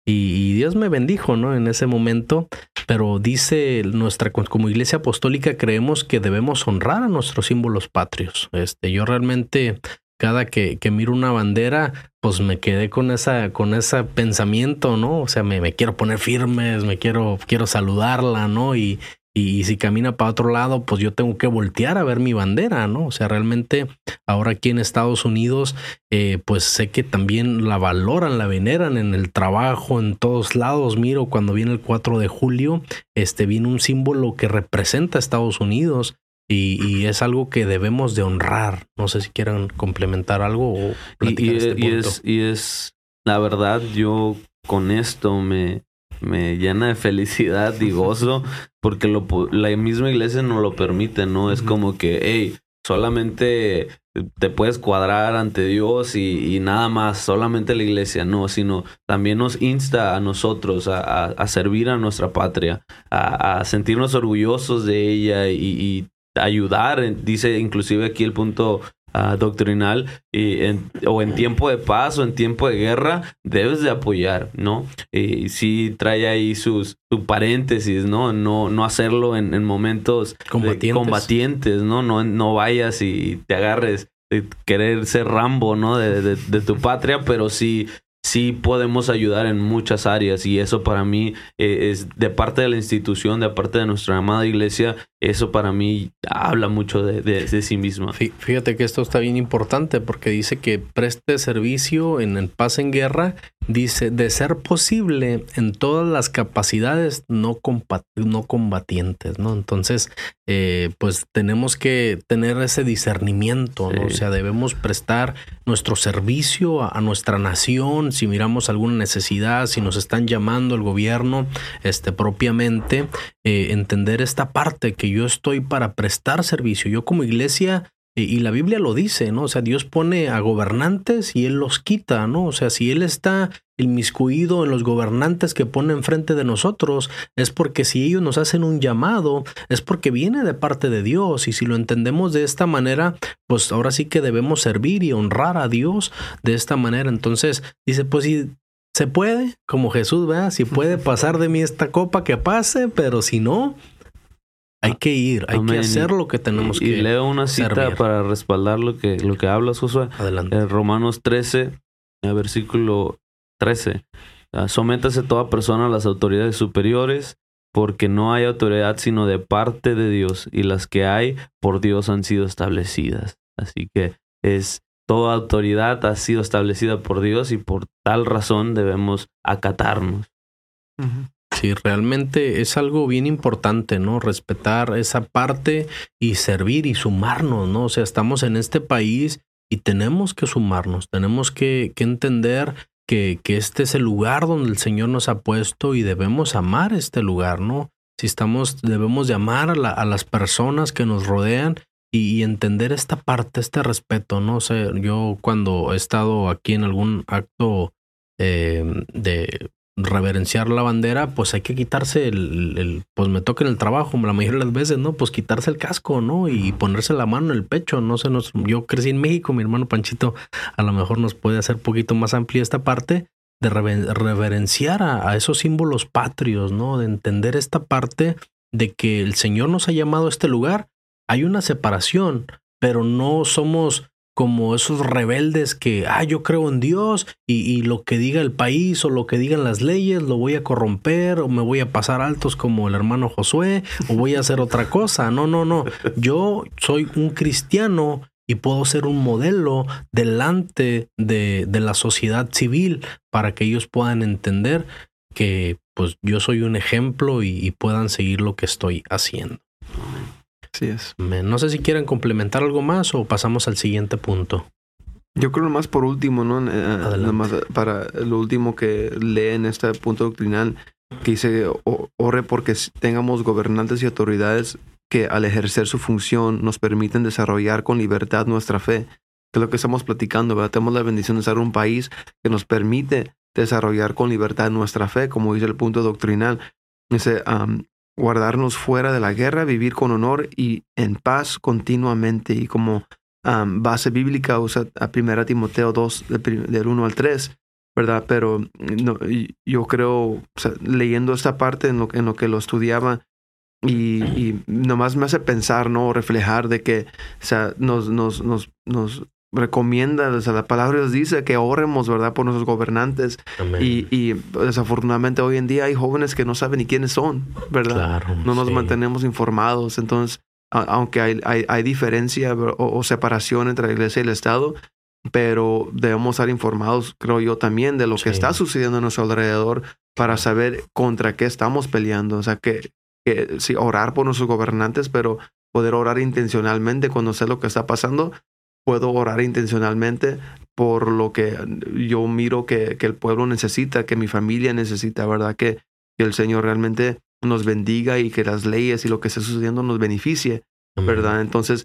y, Dios me bendijo, ¿no? En ese momento, pero dice nuestra, como iglesia apostólica creemos que debemos honrar a nuestros símbolos patrios. Este, yo realmente cada que, que, miro una bandera, pues me quedé con esa, con ese pensamiento, ¿no? O sea, me, me quiero poner firmes, me quiero, quiero saludarla, ¿no? Y, y, si camina para otro lado, pues yo tengo que voltear a ver mi bandera, ¿no? O sea, realmente ahora aquí en Estados Unidos, eh, pues sé que también la valoran, la veneran en el trabajo, en todos lados. Miro cuando viene el 4 de julio, este viene un símbolo que representa a Estados Unidos. Y, es algo que debemos de honrar. No sé si quieran complementar algo o platicar este punto. es, y es, la verdad, yo con esto me, me llena de felicidad y gozo porque lo, la misma iglesia no lo permite, ¿no? Es como que, hey, solamente te puedes cuadrar ante Dios y, nada más, solamente la iglesia, no, sino también nos insta a nosotros a, servir a nuestra patria, a, sentirnos orgullosos de ella y, y ayudar, dice inclusive aquí el punto Ah, doctrinal y o en tiempo de paz o en tiempo de guerra, debes de apoyar, ¿no? Y si trae ahí sus, su paréntesis, ¿no? No, no hacerlo en, momentos combatientes. ¿no? ¿no? No vayas y te agarres de querer ser Rambo, ¿no? De, de, tu patria, pero sí sí podemos ayudar en muchas áreas y eso para mí eh, es de parte de la institución, de parte de nuestra amada iglesia, eso para mí habla mucho de, sí misma. Fíjate que esto está bien importante porque dice que preste servicio en el paz en guerra, dice de ser posible en todas las capacidades no, no combatientes, ¿no? Entonces, eh, pues tenemos que tener ese discernimiento, ¿no? O sea, debemos prestar nuestro servicio a, nuestra nación, si miramos alguna necesidad, si nos están llamando el gobierno, este, propiamente, eh, entender esta parte que yo estoy para prestar servicio. Yo como iglesia, y, la Biblia lo dice, ¿no? O sea, Dios pone a gobernantes y Él los quita, ¿no? O sea, si Él está inmiscuido en los gobernantes que pone enfrente de nosotros, es porque si ellos nos hacen un llamado, es porque viene de parte de Dios. Y si lo entendemos de esta manera, pues ahora sí que debemos servir y honrar a Dios de esta manera. Entonces, dice, pues si se puede, como Jesús, vea, si puede pasar de mí esta copa que pase, pero si no, hay que ir, hay que hacer lo que tenemos que hacer. Y leo una cita para respaldar lo que, lo que hablas, Josué. Adelante. En Romanos 13, versículo 13. Ah, sométase toda persona a las autoridades superiores, porque no hay autoridad sino de parte de Dios, y las que hay por Dios han sido establecidas. Así que es toda autoridad ha sido establecida por Dios y por tal razón debemos acatarnos. Sí, realmente es algo bien importante, ¿no? Respetar esa parte y servir y sumarnos, ¿no? O sea, estamos en este país y tenemos que sumarnos, tenemos que, que entender que, que, este es el lugar donde el Señor nos ha puesto y debemos amar este lugar, ¿no? Si estamos, debemos de amar a, a las personas que nos rodean y, entender esta parte, este respeto, ¿no? O sea, yo cuando he estado aquí en algún acto eh, de reverenciar la bandera, pues hay que quitarse el, el, pues me toca en el trabajo, la mayoría de las veces, ¿no? Pues quitarse el casco, ¿no? Y ponerse la mano en el pecho, no sé, nos, yo crecí en México, mi hermano Panchito a lo mejor nos puede hacer un poquito más amplia esta parte de reverenciar a, a, esos símbolos patrios, ¿no? De entender esta parte de que el Señor nos ha llamado a este lugar, hay una separación, pero no somos como esos rebeldes que, ah, yo creo en Dios y, lo que diga el país o lo que digan las leyes lo voy a corromper o me voy a pasar altos como el hermano Josué o voy a hacer otra cosa. No, no, no. Yo soy un cristiano y puedo ser un modelo delante de, de la sociedad civil para que ellos puedan entender que pues yo soy un ejemplo y puedan seguir lo que estoy haciendo. Así es. No sé si quieren complementar algo más o pasamos al siguiente punto. Yo creo nomás por último, ¿no? Eh, más para lo último que lee en este punto doctrinal, que dice, ore porque tengamos gobernantes y autoridades que al ejercer su función nos permiten desarrollar con libertad nuestra fe. Que es lo que estamos platicando, ¿verdad? Tenemos la bendición de ser un país que nos permite desarrollar con libertad nuestra fe, como dice el punto doctrinal. Dice, guardarnos fuera de la guerra, vivir con honor y en paz continuamente. Y como base bíblica usa a 1 Timoteo 2, del 1 al 3, ¿verdad? Pero no, yo creo, leyendo esta parte en lo, en lo que lo estudiaba, y, y, nomás me hace pensar, ¿no? Reflejar de que, o sea, nos, nos, nos, nos recomienda, o sea, la palabra nos dice que oremos, ¿verdad? Por nuestros gobernantes. Y, y, desafortunadamente hoy en día hay jóvenes que no saben ni quiénes son, ¿verdad? no nos mantenemos informados. Entonces, aunque hay, hay, hay diferencia o, separación entre la iglesia y el Estado, pero debemos estar informados, creo yo, también de lo que está sucediendo a nuestro alrededor para saber contra qué estamos peleando. O sea, que, que sí, orar por nuestros gobernantes, pero poder orar intencionalmente cuando sé lo que está pasando. Puedo orar intencionalmente por lo que yo miro que, que el pueblo necesita, que mi familia necesita, ¿verdad? Que, que, el Señor realmente nos bendiga y que las leyes y lo que está sucediendo nos beneficie, ¿verdad? Entonces,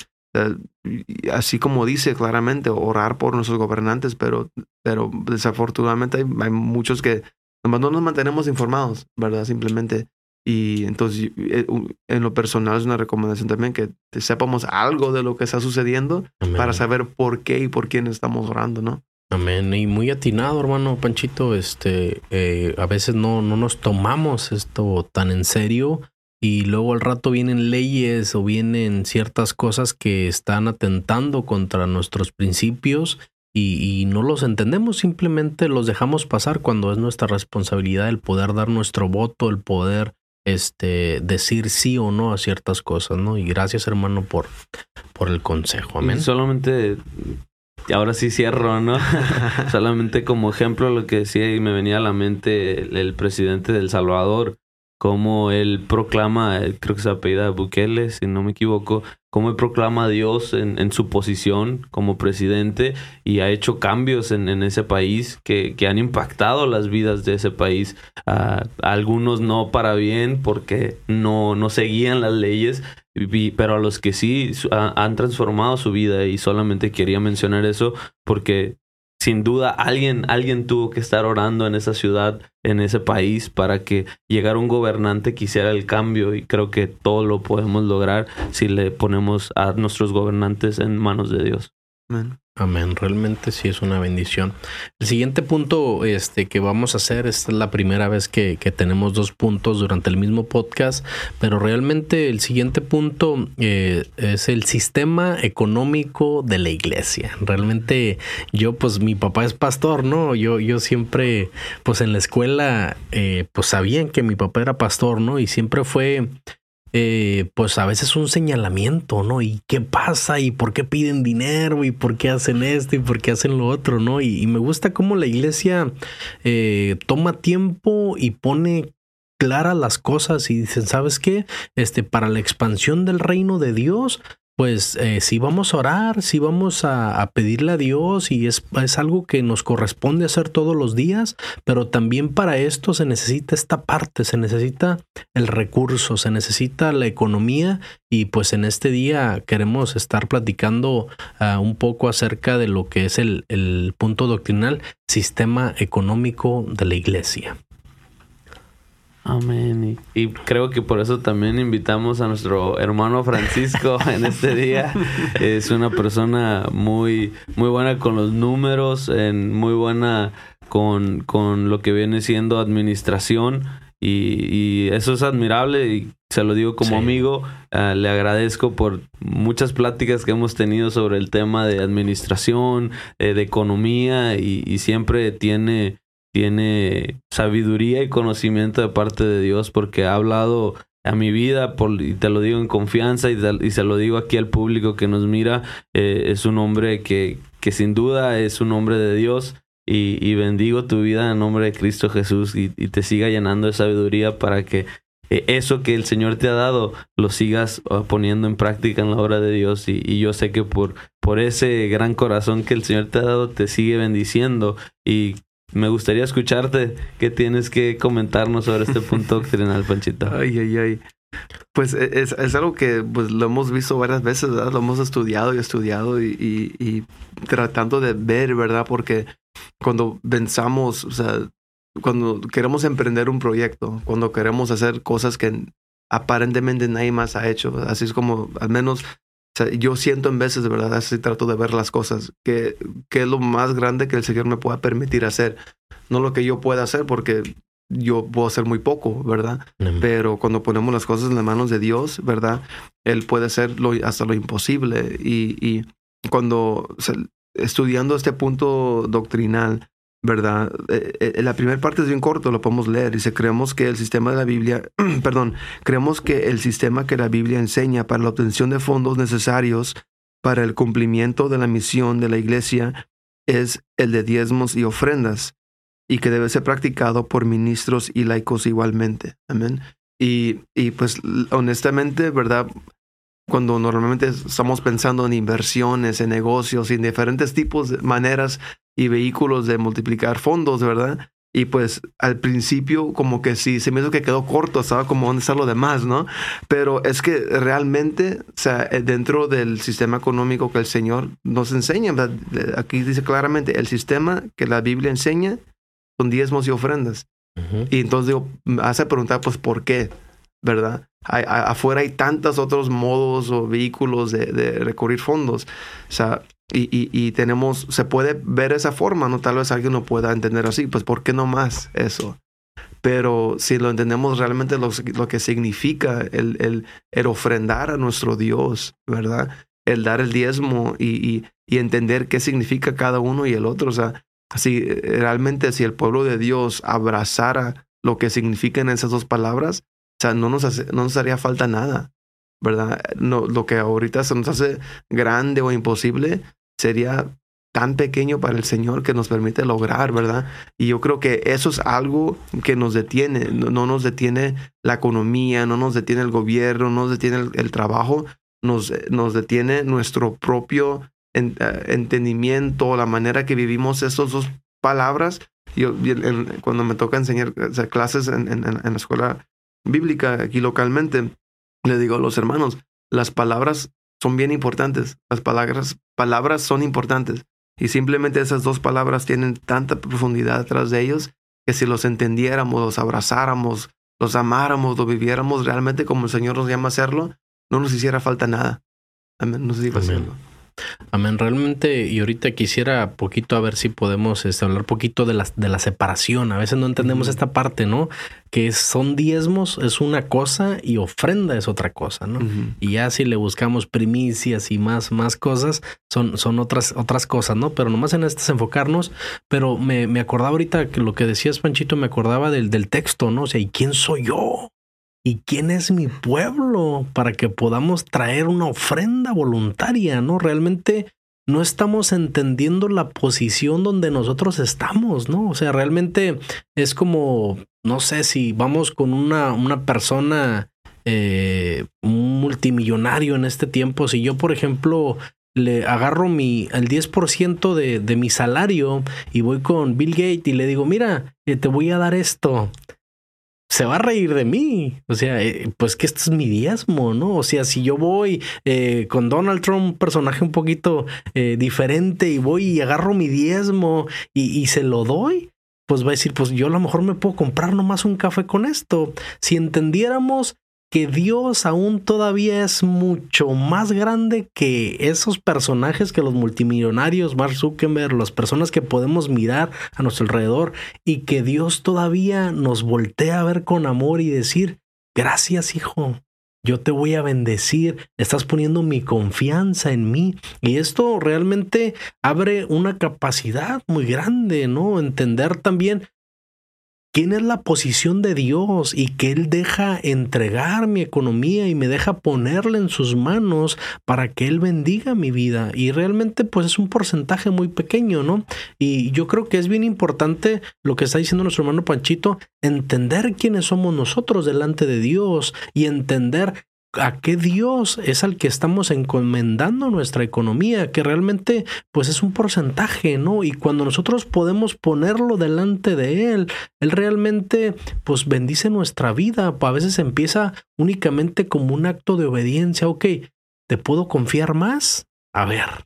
así como dice claramente, orar por nuestros gobernantes, pero, pero desafortunadamente hay, hay muchos que no nos mantenemos informados, ¿verdad? Simplemente y entonces, eh, en lo personal, es una recomendación también que sepamos algo de lo que está sucediendo para saber por qué y por quién estamos orando, ¿no? Amén. Y muy atinado, hermano Panchito. Este, eh, a veces no, no nos tomamos esto tan en serio y luego al rato vienen leyes o vienen ciertas cosas que están atentando contra nuestros principios y, y, no los entendemos, simplemente los dejamos pasar cuando es nuestra responsabilidad el poder dar nuestro voto, el poder este, decir sí o no a ciertas cosas, ¿no? Y gracias, hermano, por, por el consejo. Amén. solamente, ahora sí cierro, ¿no? solamente como ejemplo lo que decía y me venía a la mente el, el presidente del Salvador, como él proclama, creo que se apellida Bukele, si no me equivoco, como él proclama a Dios en, su posición como presidente y ha hecho cambios en, ese país que, que, han impactado las vidas de ese país. Uh, algunos no para bien porque no, no seguían las leyes, pero a los que sí han transformado su vida y solamente quería mencionar eso porque sin duda alguien, alguien tuvo que estar orando en esa ciudad, en ese país, para que llegara un gobernante que hiciera el cambio y creo que todo lo podemos lograr si le ponemos a nuestros gobernantes en manos de Dios. Amén. Realmente sí es una bendición. El siguiente punto este, que vamos a hacer, esta es la primera vez que, que tenemos dos puntos durante el mismo podcast, pero realmente el siguiente punto eh, es el sistema económico de la iglesia. Realmente yo, pues mi papá es pastor, ¿no? Yo, yo siempre, pues en la escuela, eh, pues sabían que mi papá era pastor, ¿no? Y siempre fue eh, pues a veces un señalamiento, ¿no? ¿Y qué pasa? ¿Y por qué piden dinero? ¿Y por qué hacen esto? ¿Y por qué hacen lo otro? ¿No? Y, me gusta cómo la iglesia eh, toma tiempo y pone claras las cosas y dicen, ¿sabes qué? Este, para la expansión del reino de Dios, pues eh, si vamos a orar, si vamos a, pedirle a Dios y es, es, algo que nos corresponde hacer todos los días, pero también para esto se necesita esta parte, se necesita el recurso, se necesita la economía y pues en este día queremos estar platicando ah, un poco acerca de lo que es el, el punto doctrinal, sistema económico de la iglesia. Amén. Y, creo que por eso también invitamos a nuestro hermano Francisco en este día. Es una persona muy, muy buena con los números, en, muy buena con, con lo que viene siendo administración. Y, eso es admirable y se lo digo como amigo. Ah, le agradezco por muchas pláticas que hemos tenido sobre el tema de administración, eh, de economía y, y siempre tiene tiene sabiduría y conocimiento de parte de Dios porque ha hablado a mi vida y te lo digo en confianza y, se lo digo aquí al público que nos mira, eh, es un hombre que, que sin duda es un hombre de Dios y, bendigo tu vida en nombre de Cristo Jesús y, te siga llenando de sabiduría para que eh, eso que el Señor te ha dado lo sigas uh, poniendo en práctica en la obra de Dios y, yo sé que por, por ese gran corazón que el Señor te ha dado te sigue bendiciendo y me gustaría escucharte. ¿Qué tienes que comentarnos sobre este punto doctrinal, Panchito? Ay, ay, ay. Pues e, es, es, algo que pues, lo hemos visto varias veces, ¿verdad? Lo hemos estudiado y estudiado y, y, tratando de ver, ¿verdad? Porque cuando pensamos, o sea, cuando queremos emprender un proyecto, cuando queremos hacer cosas que aparentemente nadie más ha hecho, así es como al menos sea, yo siento en veces, de verdad, así trato de ver las cosas, que, que es lo más grande que el Señor me pueda permitir hacer. No lo que yo pueda hacer, porque yo puedo hacer muy poco, ¿verdad? Pero cuando ponemos las cosas en las manos de Dios, ¿verdad? Él puede hacer lo, hasta lo imposible. Y, y cuando o sea, estudiando este punto doctrinal, ¿verdad? Eh, eh, la primera parte es bien corto, lo podemos leer. Dice, creemos que el sistema de la Biblia, perdón, creemos que el sistema que la Biblia enseña para la obtención de fondos necesarios para el cumplimiento de la misión de la iglesia es el de diezmos y ofrendas y que debe ser practicado por ministros y laicos igualmente. Amén. Y, y pues honestamente, ¿verdad? Cuando normalmente estamos pensando en inversiones, en negocios, en diferentes tipos de maneras y vehículos de multiplicar fondos, ¿verdad? Y pues al principio como que sí, se me hizo que quedó corto, estaba como dónde está lo demás, ¿no? Pero es que realmente, o sea, eh, dentro del sistema económico que el Señor nos enseña, ¿verdad? aquí dice claramente, el sistema que la Biblia enseña son diezmos y ofrendas. Ujú. Y entonces digo, me hace preguntar, pues, ¿por qué? ¿Verdad? Hay- a- afuera hay tantos otros modos o vehículos de, de recurrir fondos. O sea, y, y, tenemos, se puede ver esa forma, ¿no? Tal vez alguien no pueda entender así, pues, ¿por qué no más eso? Pero si lo entendemos realmente lo, lo que significa el, el, el ofrendar a nuestro Dios, ¿verdad? El dar el diezmo y, y, entender qué significa cada uno y el otro. O sea, si realmente si el pueblo de Dios abrazara lo que significan esas dos palabras, o sea, no nos, hace- no nos haría falta nada, ¿verdad? No, lo que ahorita se nos hace grande o imposible sería tan pequeño para el Señor que nos permite lograr, ¿verdad? Y yo creo que eso es algo que nos detiene, no, no nos detiene la economía, no nos detiene el gobierno, no nos detiene el, trabajo, nos, nos detiene nuestro propio en- eh, entendimiento, la manera que vivimos esas dos palabras. Yo, cuando me toca enseñar sea, clases en- en la escuela bíblica aquí localmente, le digo a los hermanos, las palabras son bien importantes, las palabras, palabras son importantes. Y simplemente esas dos palabras tienen tanta profundidad detrás de ellos que si los entendiéramos, los abrazáramos, los amáramos, lo viviéramos realmente como el Señor nos llama a hacerlo, no nos hiciera falta nada. Amén. No sé si va a Amén. realmente, y ahorita quisiera poquito a ver si podemos este, hablar poquito de la, de la separación. A veces no entendemos esta parte, ¿no? Que son diezmos, es una cosa y ofrenda es otra cosa, ¿no? Y ya si le buscamos primicias y más, más cosas, son, son otras, otras cosas, ¿no? Pero nomás en estas enfocarnos. Pero me, me acordaba ahorita que lo que decías, Panchito, me acordaba del, del texto, ¿no? O sea, ¿y quién soy yo? ¿Y quién es mi pueblo para que podamos traer una ofrenda voluntaria, ¿no? Realmente no estamos entendiendo la posición donde nosotros estamos, ¿no? O sea, realmente es como, no sé si vamos con una, una persona eh, un multimillonario en este tiempo, si yo, por ejemplo, le agarro mi, el 10% de, de mi salario y voy con Bill Gates y le digo, mira, eh, te voy a dar esto. Se va a reír de mí. O sea, eh, pues que esto es mi diezmo, ¿no? O sea, si yo voy eh, con Donald Trump, un personaje un poquito eh, diferente, y voy y agarro mi diezmo y, y se lo doy, pues va a decir, pues yo a lo mejor me puedo comprar nomás un café con esto. Si entendiéramos que Dios aún todavía es mucho más grande que esos personajes que los multimillonarios, Mark Zuckerberg, las personas que podemos mirar a nuestro alrededor y que Dios todavía nos voltea a ver con amor y decir, gracias hijo, yo te voy a bendecir, estás poniendo mi confianza en mí. Y esto realmente abre una capacidad muy grande, ¿no? Entender también quién es la posición de Dios y que Él deja entregar mi economía y me deja ponerla en sus manos para que Él bendiga mi vida. Y realmente pues es un porcentaje muy pequeño, ¿no? Y yo creo que es bien importante lo que está diciendo nuestro hermano Panchito, entender quiénes somos nosotros delante de Dios y entender a qué Dios es al que estamos encomendando nuestra economía, que realmente pues es un porcentaje, ¿no? Y cuando nosotros podemos ponerlo delante de Él, Él realmente pues bendice nuestra vida. A veces empieza únicamente como un acto de obediencia, ok, ¿te puedo confiar más? A ver,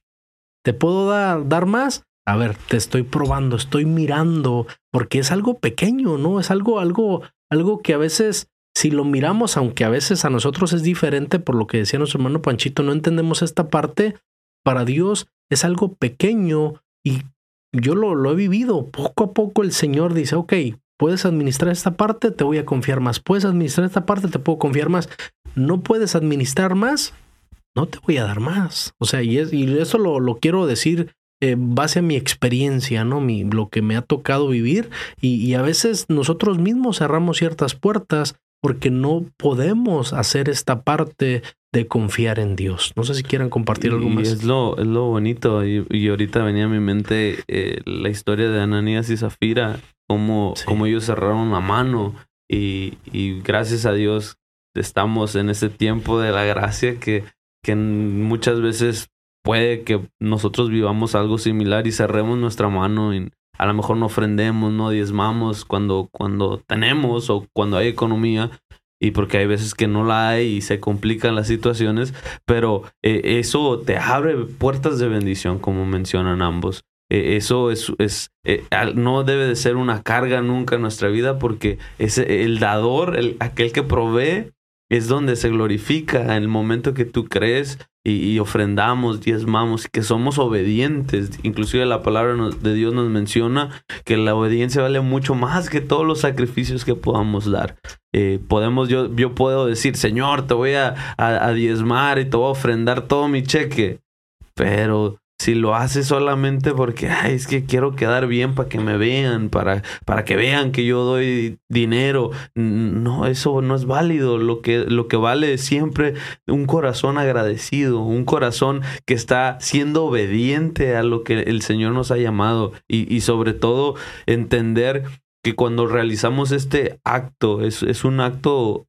¿te puedo dar, dar más? A ver, te estoy probando, estoy mirando, porque es algo pequeño, ¿no? Es algo, algo, algo que a veces si lo miramos, aunque a veces a nosotros es diferente, por lo que decía nuestro hermano Panchito, no entendemos esta parte, para Dios es algo pequeño y yo lo, lo he vivido. Poco a poco el Señor dice, ok, puedes administrar esta parte, te voy a confiar más. Puedes administrar esta parte, te puedo confiar más. No puedes administrar más, no te voy a dar más. O sea, y, es, y eso lo, lo quiero decir eh, base a mi experiencia, ¿no? Mi, lo que me ha tocado vivir. Y, y, a veces nosotros mismos cerramos ciertas puertas porque no podemos hacer esta parte de confiar en Dios. No sé si quieran compartir algo y más. Es lo, es lo bonito. Y, y ahorita venía a mi mente eh, la historia de Ananías y Zafira, cómo, sí. cómo ellos cerraron la mano. Y, y, gracias a Dios estamos en ese tiempo de la gracia que, que muchas veces puede que nosotros vivamos algo similar y cerremos nuestra mano y a lo mejor no ofrendemos, no diezmamos cuando, cuando tenemos o cuando hay economía y porque hay veces que no la hay y se complican las situaciones, pero eh, eso te abre puertas de bendición como mencionan ambos. Eh, eso es, es eh, no debe de ser una carga nunca en nuestra vida porque es el dador, el, aquel que provee, es donde se glorifica el momento que tú crees y, y, ofrendamos, diezmamos, que somos obedientes. Inclusive la palabra de Dios nos menciona que la obediencia vale mucho más que todos los sacrificios que podamos dar. Eh, podemos, yo, yo puedo decir, Señor, te voy a, a, a diezmar y te voy a ofrendar todo mi cheque, pero si lo haces solamente porque Ay, es que quiero quedar bien para que me vean, para, para que vean que yo doy dinero, no, eso no es válido. Lo que, lo que vale es siempre un corazón agradecido, un corazón que está siendo obediente a lo que el Señor nos ha llamado. Y, y sobre todo entender que cuando realizamos este acto, es, es un acto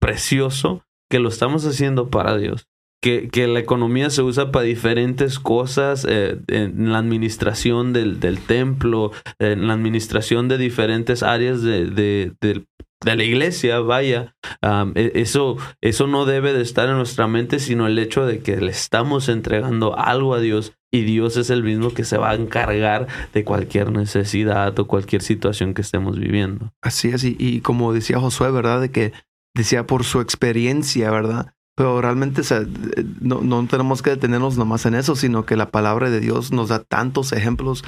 precioso que lo estamos haciendo para Dios que, que, la economía se usa para diferentes cosas, eh, en la administración del, del, templo, en la administración de diferentes áreas de, de, de, la iglesia, vaya. Um, eso, eso no debe de estar en nuestra mente, sino el hecho de que le estamos entregando algo a Dios y Dios es el mismo que se va a encargar de cualquier necesidad o cualquier situación que estemos viviendo. Así es, y, y como decía Josué, ¿verdad? De que decía por su experiencia, ¿verdad? Pero realmente o sea, no, no, tenemos que detenernos nomás en eso, sino que la palabra de Dios nos da tantos ejemplos.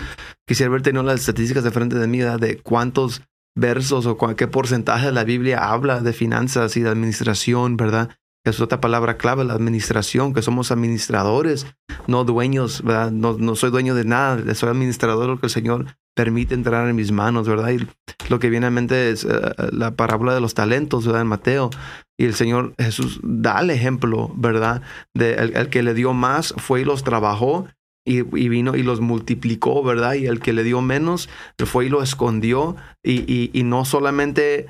Quisiera haber tenido las estadísticas de frente de mí, de cuántos versos o qué porcentaje de la Biblia habla de finanzas y de administración, ¿verdad? Es otra palabra clave, la administración, que somos administradores, no dueños, ¿verdad? No, no soy dueño de nada, soy administrador de lo que el Señor permite entrar en mis manos, ¿verdad? Y lo que viene a mente es uh, la parábola de los talentos, ¿verdad? En Mateo. Y el Señor Jesús da el ejemplo, ¿verdad? De el, que le dio más fue y los trabajó y, vino y los multiplicó, ¿verdad? Y el que le dio menos fue y lo escondió y, y, no solamente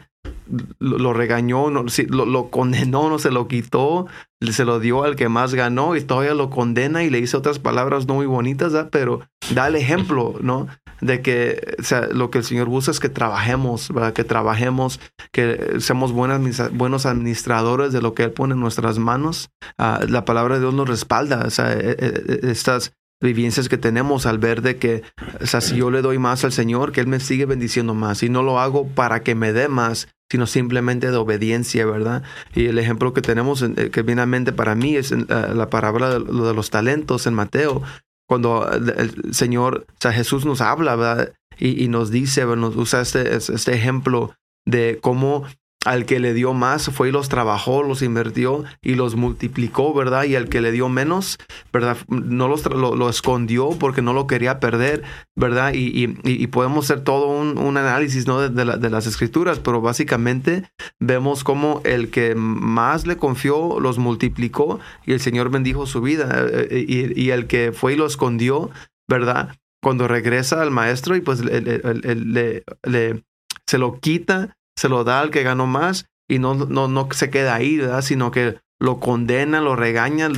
lo, lo regañó, no, lo, lo, condenó, no se lo quitó, se lo dio al que más ganó y todavía lo condena y le dice otras palabras no muy bonitas, ¿verdad? pero da el ejemplo, ¿no? De que lo que el Señor busca es que trabajemos. Que trabajemos, que seamos buenas, buenos administradores de lo que Él pone en nuestras manos. Uh, la palabra de Dios nos respalda, o sea, estas vivencias que tenemos al ver de que, si yo le doy más al Señor, que Él me sigue bendiciendo más y no lo hago para que me dé más, sino simplemente de obediencia, ¿verdad? Y el ejemplo que tenemos, que viene a mente para mí, es la parábola de, de los talentos en Mateo, cuando el Señor, o sea, Jesús nos habla, ¿verdad? Y, nos dice, nos usa este, este ejemplo de cómo al que le dio más fue y los trabajó, los invirtió y los multiplicó, ¿verdad? Y al que le dio menos, ¿verdad? No los lo, escondió porque no lo quería perder, ¿verdad? Y, podemos hacer todo un, análisis, ¿no? De, de, la, de, las escrituras, pero básicamente vemos cómo el que más le confió los multiplicó y el Señor bendijo su vida. Y, y el que fue y lo escondió, ¿verdad? Cuando regresa al maestro y pues le, le, le se lo quita se lo da al que ganó más y no, no, no se queda ahí, ¿verdad? Sino que lo condena, lo regaña,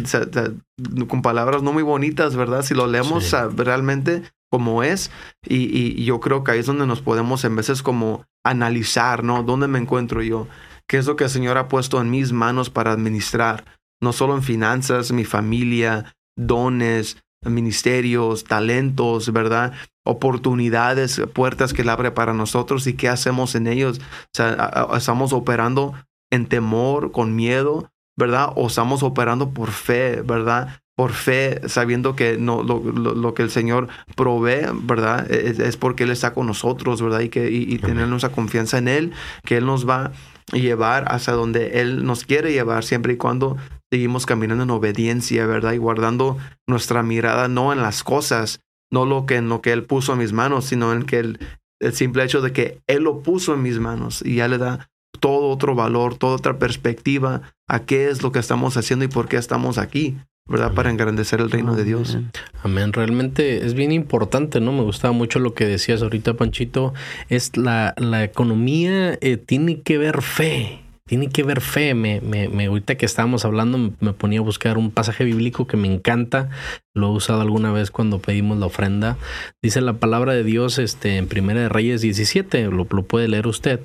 con palabras no muy bonitas, ¿verdad? Si lo leemos sí. realmente como es, y, y, yo creo que ahí es donde nos podemos en veces como analizar, ¿no? ¿Dónde me encuentro yo? ¿Qué es lo que el Señor ha puesto en mis manos para administrar? No solo en finanzas, mi familia, dones, ministerios, talentos, ¿verdad? Oportunidades, puertas que Él abre para nosotros y qué hacemos en ellos. O sea, estamos operando en temor, con miedo, ¿verdad? O estamos operando por fe, ¿verdad? Por fe, sabiendo que no, lo, que el Señor provee, ¿verdad? Es, porque Él está con nosotros, ¿verdad? Y, que, y, tener nuestra confianza en Él, que Él nos va a llevar hacia donde Él nos quiere llevar, siempre y cuando seguimos caminando en obediencia, ¿verdad? Y guardando nuestra mirada no en las cosas, no lo que en lo que Él puso en mis manos, sino en que el, el simple hecho de que Él lo puso en mis manos y ya le da todo otro valor, toda otra perspectiva a qué es lo que estamos haciendo y por qué estamos aquí, ¿verdad? Para engrandecer el reino de Dios. Amén. Realmente es bien importante, ¿no? Me gustaba mucho lo que decías ahorita, Panchito. Es la, la economía eh, tiene que ver fe tiene que ver fe. Me, me, me, ahorita que estábamos hablando, me ponía a buscar un pasaje bíblico que me encanta. Lo he usado alguna vez cuando pedimos la ofrenda. Dice la palabra de Dios este, en Primera de Reyes 17, lo, puede leer usted.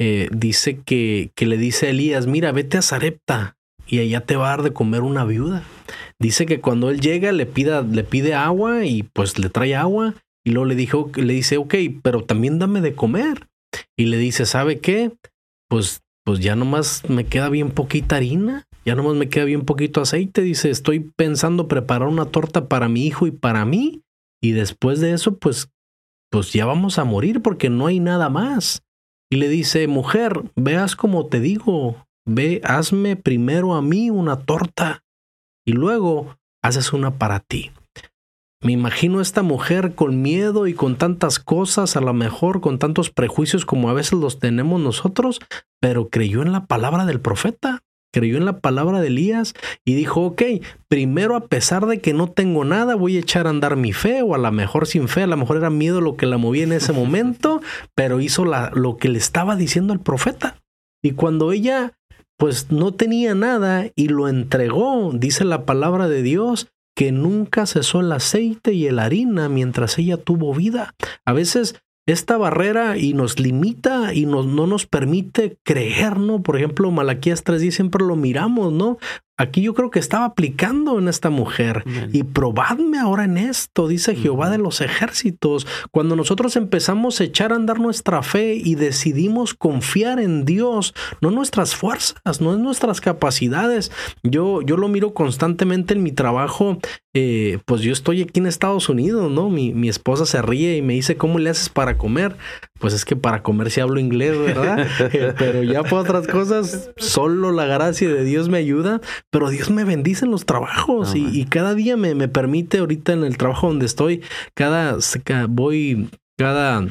Eh, dice que, que le dice a Elías: Mira, vete a Zarepta y allá te va a dar de comer una viuda. Dice que cuando él llega le, pida, le pide agua y pues le trae agua. Y luego le, dijo, le dice, ok, pero también dame de comer. Y le dice, ¿sabe qué? Pues pues ya nomás me queda bien poquita harina, ya nomás me queda bien poquito aceite. Dice, estoy pensando preparar una torta para mi hijo y para mí. Y después de eso, pues, pues ya vamos a morir porque no hay nada más. Y le dice, mujer, veas como te digo, ve, hazme primero a mí una torta y luego haces una para ti. Me imagino a esta mujer con miedo y con tantas cosas, a lo mejor con tantos prejuicios como a veces los tenemos nosotros, pero creyó en la palabra del profeta, creyó en la palabra de Elías y dijo, ok, primero a pesar de que no tengo nada, voy a echar a andar mi fe, o a lo mejor sin fe, a lo mejor era miedo lo que la movía en ese momento, pero hizo la, lo que le estaba diciendo el profeta. Y cuando ella pues no tenía nada y lo entregó, dice la palabra de Dios, que nunca cesó el aceite y la harina mientras ella tuvo vida. A veces esta barrera y nos limita y no nos permite creer, ¿no? Por ejemplo, Malaquías 3.10 siempre lo miramos, ¿no? Aquí yo creo que estaba aplicando en esta mujer. Y probadme ahora en esto, dice Jehová de los ejércitos. Cuando nosotros empezamos a echar a andar nuestra fe y decidimos confiar en Dios, no nuestras fuerzas, no en nuestras capacidades. Yo, yo lo miro constantemente en mi trabajo. Eh, pues yo estoy aquí en Estados Unidos, ¿no? Mi, mi esposa se ríe y me dice, ¿cómo le haces para comer? Pues es que para comer si hablo inglés, ¿verdad? Pero ya por otras cosas, solo la gracia de Dios me ayuda pero Dios me bendice en los trabajos y, cada día me, me, permite ahorita en el trabajo donde estoy, cada, voy cada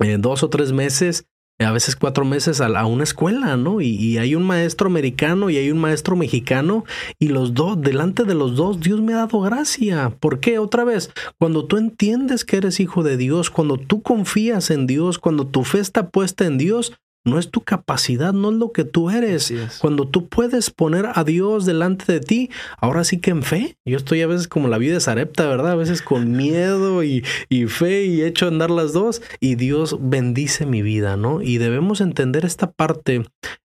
eh, dos o tres meses a veces cuatro meses a, una escuela, ¿no? Y, y, hay un maestro americano y hay un maestro mexicano y los dos, delante de los dos, Dios me ha dado gracia. ¿Por qué? Otra vez, cuando tú entiendes que eres hijo de Dios, cuando tú confías en Dios, cuando tu fe está puesta en Dios, no es tu capacidad, no es lo que tú eres. Cuando tú puedes poner a Dios delante de ti, ahora sí que en fe. Yo estoy a veces como la vida de Sarepta, ¿verdad? A veces con miedo y, y fe y hecho andar las dos y Dios bendice mi vida, ¿no? Y debemos entender esta parte,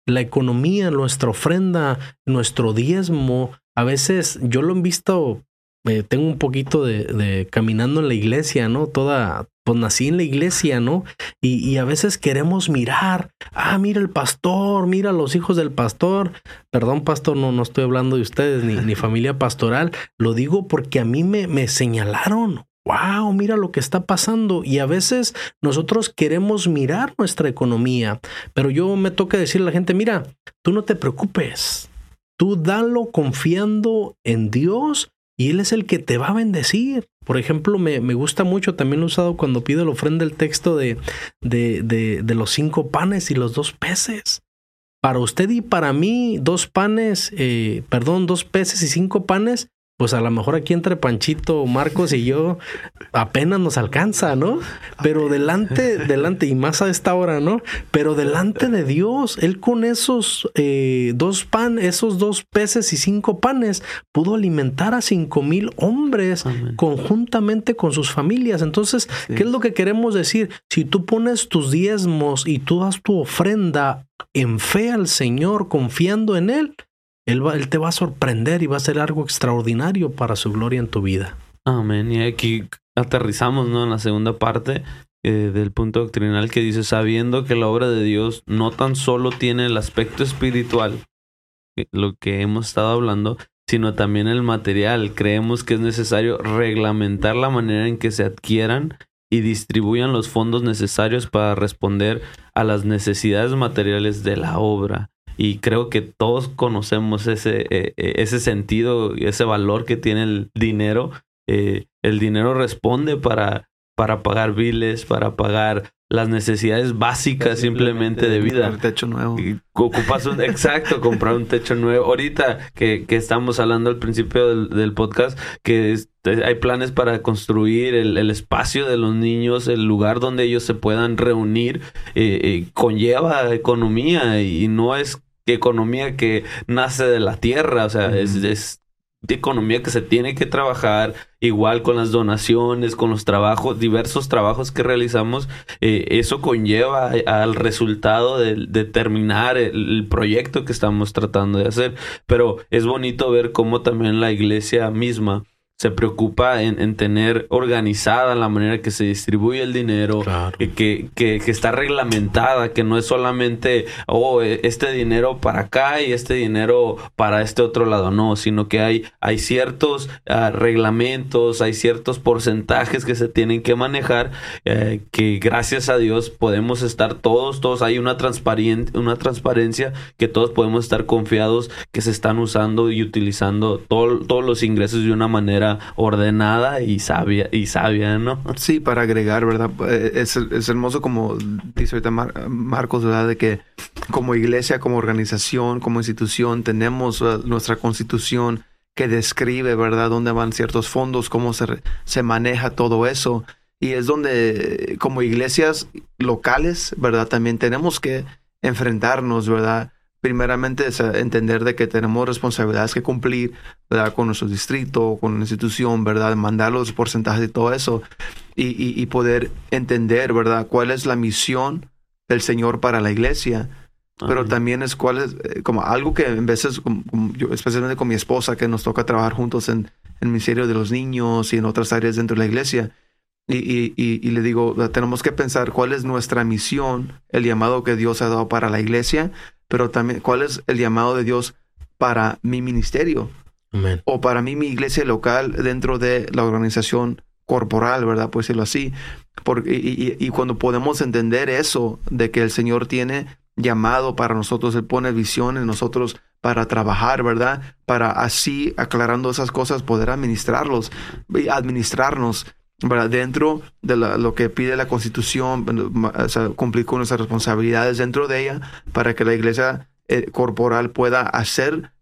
la economía, nuestra ofrenda, nuestro diezmo. A veces yo lo he visto eh, tengo un poquito de, de, caminando en la iglesia, ¿no? Toda, pues nací en la iglesia, ¿no? Y, a veces queremos mirar, ah, mira el pastor, mira los hijos del pastor. Perdón, pastor, no, no estoy hablando de ustedes ni, ni familia pastoral. Lo digo porque a mí me, me señalaron. Wow, mira lo que está pasando. Y a veces nosotros queremos mirar nuestra economía, pero yo me toca decirle a la gente, mira, tú no te preocupes. Tú dalo confiando en Dios y Él es el que te va a bendecir. Por ejemplo, me, me gusta mucho, también usado cuando pido la ofrenda el texto de, de, de, de, los cinco panes y los dos peces. Para usted y para mí, dos panes, eh, perdón, dos peces y cinco panes pues a lo mejor aquí entre Panchito, Marcos y yo apenas nos alcanza, ¿no? Pero delante, delante, y más a esta hora, ¿no? Pero delante de Dios, Él con esos eh, dos pan, esos dos peces y cinco panes, pudo alimentar a cinco mil hombres conjuntamente con sus familias. Entonces, ¿qué es lo que queremos decir? Si tú pones tus diezmos y tú das tu ofrenda en fe al Señor, confiando en Él, él, te va a sorprender y va a ser algo extraordinario para su gloria en tu vida. Amén. Y aquí aterrizamos, ¿no? En la segunda parte. eh, del punto doctrinal que dice, sabiendo que la obra de Dios no tan solo tiene el aspecto espiritual, lo que hemos estado hablando, sino también el material. Creemos que es necesario reglamentar la manera en que se adquieran y distribuyan los fondos necesarios para responder a las necesidades materiales de la obra. Y creo que todos conocemos ese, eh, eh, ese sentido y ese valor que tiene el dinero. el dinero responde para para pagar biles, para pagar las necesidades básicas simplemente, de vida. Un techo nuevo. ocupas un, exacto, comprar un techo nuevo. Ahorita que, que estamos hablando al principio del, podcast, que hay planes para construir el, espacio de los niños, el lugar donde ellos se puedan reunir, eh, eh, conlleva economía y no es economía que nace de la tierra, o sea, es, es de economía que se tiene que trabajar, igual con las donaciones, con los trabajos, diversos trabajos que realizamos, eh, eso conlleva al resultado de, terminar el, proyecto que estamos tratando de hacer. Pero es bonito ver cómo también la iglesia misma se preocupa en, tener organizada la manera que se distribuye el dinero, que, que, que, está reglamentada, que no es solamente, oh, e, este dinero para acá y este dinero para este otro lado, no, sino que hay, hay ciertos ah, reglamentos, hay ciertos porcentajes que se tienen que manejar, eh, que gracias a Dios podemos estar todos, todos, hay una, una transparencia que todos podemos estar confiados que se están usando y utilizando todos los ingresos de una manera ordenada y sabia, y sabia, ¿no? Sí, para agregar, ¿verdad? Eh, es, es hermoso como dice ahorita Marcos, ¿verdad? De que como iglesia, como organización, como institución, tenemos uh, nuestra constitución que describe, ¿verdad?, dónde van ciertos fondos, cómo se, se maneja todo eso. Y es donde, como iglesias locales, ¿verdad?, también tenemos que enfrentarnos, ¿verdad?, primeramente es entender de que tenemos responsabilidades que cumplir, ¿verdad? Con nuestro distrito, con la institución, ¿verdad? Mandar los porcentajes de todo eso y, y, poder entender, ¿verdad? Cuál es la misión del Señor para la iglesia. Pero también es cuál es, eh, como algo que en veces, yo, especialmente con mi esposa, que nos toca trabajar juntos en, el Ministerio de los Niños y en otras áreas dentro de la iglesia. Y, y, y, le digo, tenemos que pensar cuál es nuestra misión, el llamado que Dios ha dado para la iglesia, pero también cuál es el llamado de Dios para mi ministerio o para mí mi iglesia local dentro de la organización corporal, ¿verdad? Pues decirlo así. Porque, y, y, cuando podemos entender eso, de que el Señor tiene llamado para nosotros, Él pone visión en nosotros para trabajar, ¿verdad? Para así, aclarando esas cosas, poder administrarlos, administrarnos, ¿verdad? Dentro de lo que pide la Constitución, cumplir con nuestras responsabilidades dentro de ella para que la iglesia eh, corporal pueda hacer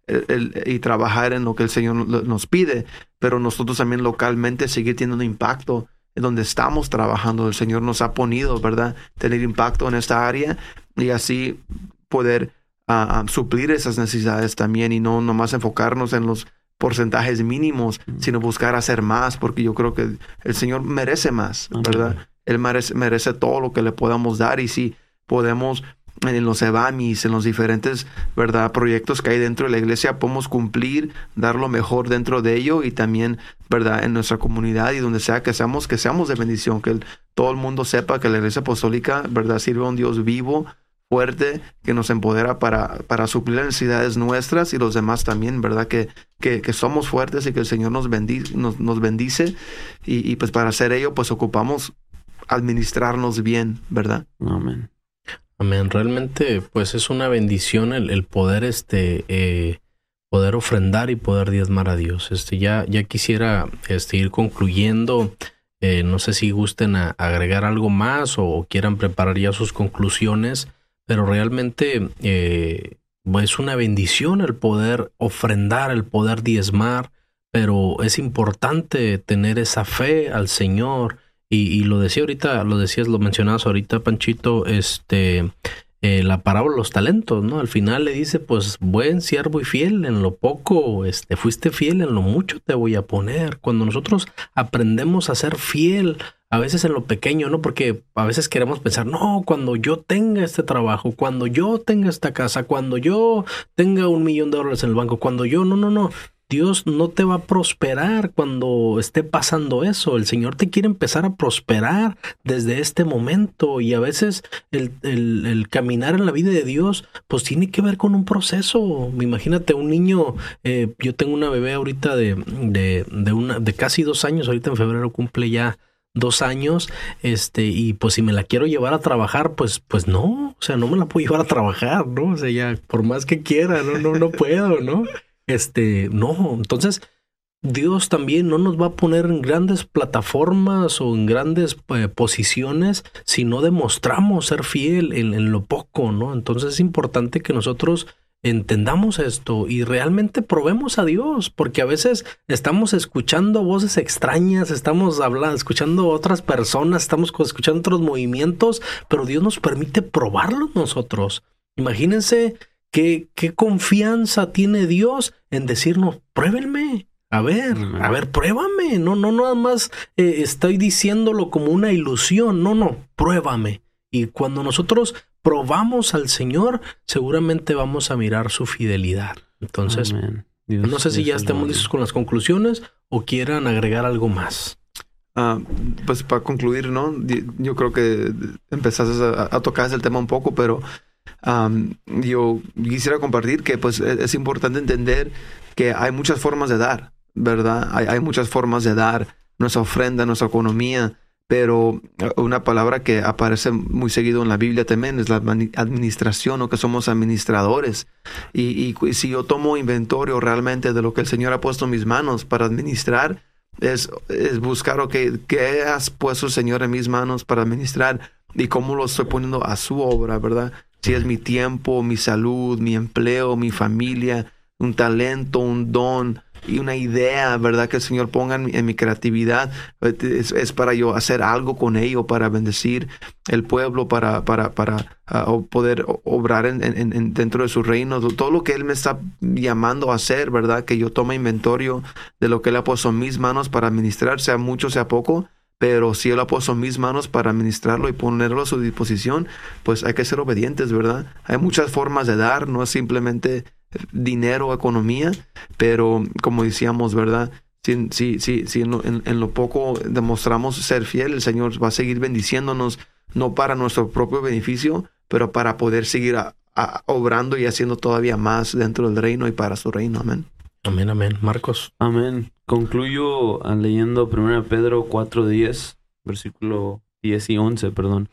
y trabajar en lo que el Señor nos pide, pero nosotros también localmente seguir teniendo impacto en donde estamos trabajando. El Señor nos ha ponido, ¿verdad? Tener impacto en esta área y así poder ah, ah, suplir esas necesidades también y no nomás enfocarnos en los porcentajes mínimos, sino buscar hacer más, porque yo creo que el Señor merece más, ¿verdad? Él merece, merece todo lo que le podamos dar y si podemos en los EVAMIS, en los diferentes ¿verdad? proyectos que hay dentro de la iglesia, podemos cumplir, dar lo mejor dentro de ello y también ¿verdad? en nuestra comunidad y donde sea que seamos, que seamos de bendición, que todo el mundo sepa que la iglesia apostólica ¿verdad? sirve a un Dios vivo, fuerte que nos empodera para, para suplir las necesidades nuestras y los demás también, ¿verdad? Que, que, que somos fuertes y que el Señor nos bendice, nos, nos bendice y, y, pues para hacer ello pues ocupamos administrarnos bien, ¿verdad? Amén. Amén. Realmente pues es una bendición el, el poder este... Eh, poder ofrendar y poder diezmar a Dios. Este ya, ya quisiera este, ir concluyendo. Eh, no sé si gusten a agregar algo más o quieran preparar ya sus conclusiones pero realmente eh, es una bendición el poder ofrendar, el poder diezmar, pero es importante tener esa fe al Señor. Y, lo decía ahorita, lo decías, lo mencionabas ahorita, Panchito, este, eh, la parábola de los talentos, ¿no? Al final le dice, pues, buen siervo y fiel, en lo poco, este, fuiste fiel, en lo mucho te voy a poner. Cuando nosotros aprendemos a ser fiel a veces en lo pequeño, ¿no? Porque a veces queremos pensar, no, cuando yo tenga este trabajo, cuando yo tenga esta casa, cuando yo tenga un millón de dólares en el banco, cuando yo, no, no, no. Dios no te va a prosperar cuando esté pasando eso. El Señor te quiere empezar a prosperar desde este momento y a veces el, el, caminar en la vida de Dios pues tiene que ver con un proceso. Imagínate un niño, eh, yo tengo una bebé ahorita de, de, de, una, de casi dos años, ahorita en febrero cumple ya dos años, este, y pues si me la quiero llevar a trabajar, pues, pues no, o sea, no me la puedo llevar a trabajar, ¿no? O sea, ya, por más que quiera, no, no, no puedo, ¿no? Este, no, entonces Dios también no nos va a poner en grandes plataformas o en grandes eh, posiciones si no demostramos ser fiel en, en, lo poco, ¿no? Entonces es importante que nosotros entendamos esto y realmente probemos a Dios, porque a veces estamos escuchando voces extrañas, estamos hablando, escuchando otras personas, estamos escuchando otros movimientos, pero Dios nos permite probarlo nosotros. Imagínense qué, qué confianza tiene Dios en decirnos, pruébenme. A ver, a ver, pruébame. No, no, nada más eh, estoy diciéndolo como una ilusión. No, no, pruébame. Y cuando nosotros probamos al Señor, seguramente vamos a mirar su fidelidad. Entonces, no sé si ya estemos listos con las conclusiones o quieran agregar algo más. Ah, pues para concluir, ¿no? Yo creo que empezaste a, tocar el tema un poco, pero yo quisiera compartir que pues e, es, importante entender que hay muchas formas de dar, ¿verdad? Hay, hay muchas formas de dar nuestra ofrenda, nuestra economía pero eh, una palabra que aparece muy seguido en la Biblia también es la administración o que somos administradores. Y, si yo tomo inventario realmente de lo que el Señor ha puesto en mis manos para administrar, es, es buscar, ok, ¿qué has puesto el Señor en mis manos para administrar y cómo lo estoy poniendo a su obra, verdad? Si es mi tiempo, mi salud, mi empleo, mi familia, un talento, un don, y una idea, ¿verdad? Que el Señor ponga en, mi creatividad. Es, para yo hacer algo con ello, para bendecir el pueblo, para, para, para ah, poder obrar en, dentro de su reino. Todo lo que Él me está llamando a hacer, ¿verdad? Que yo tome inventario de lo que Él ha puesto en mis manos para administrar, sea mucho, sea poco. Pero si Él ha puesto en mis manos para administrarlo y ponerlo a su disposición, pues hay que ser obedientes, ¿verdad? Hay muchas formas de dar, no es simplemente dinero, economía, pero como decíamos, ¿verdad? Si, si, si, si en, lo, poco demostramos ser fiel, el Señor va a seguir bendiciéndonos, no para nuestro propio beneficio, pero para poder seguir obrando y haciendo todavía más dentro del reino y para su reino. Amén. Amén, amén. Marcos. Amén. Concluyo leyendo 1 Pedro 4.10, versículo 10 y 11, perdón.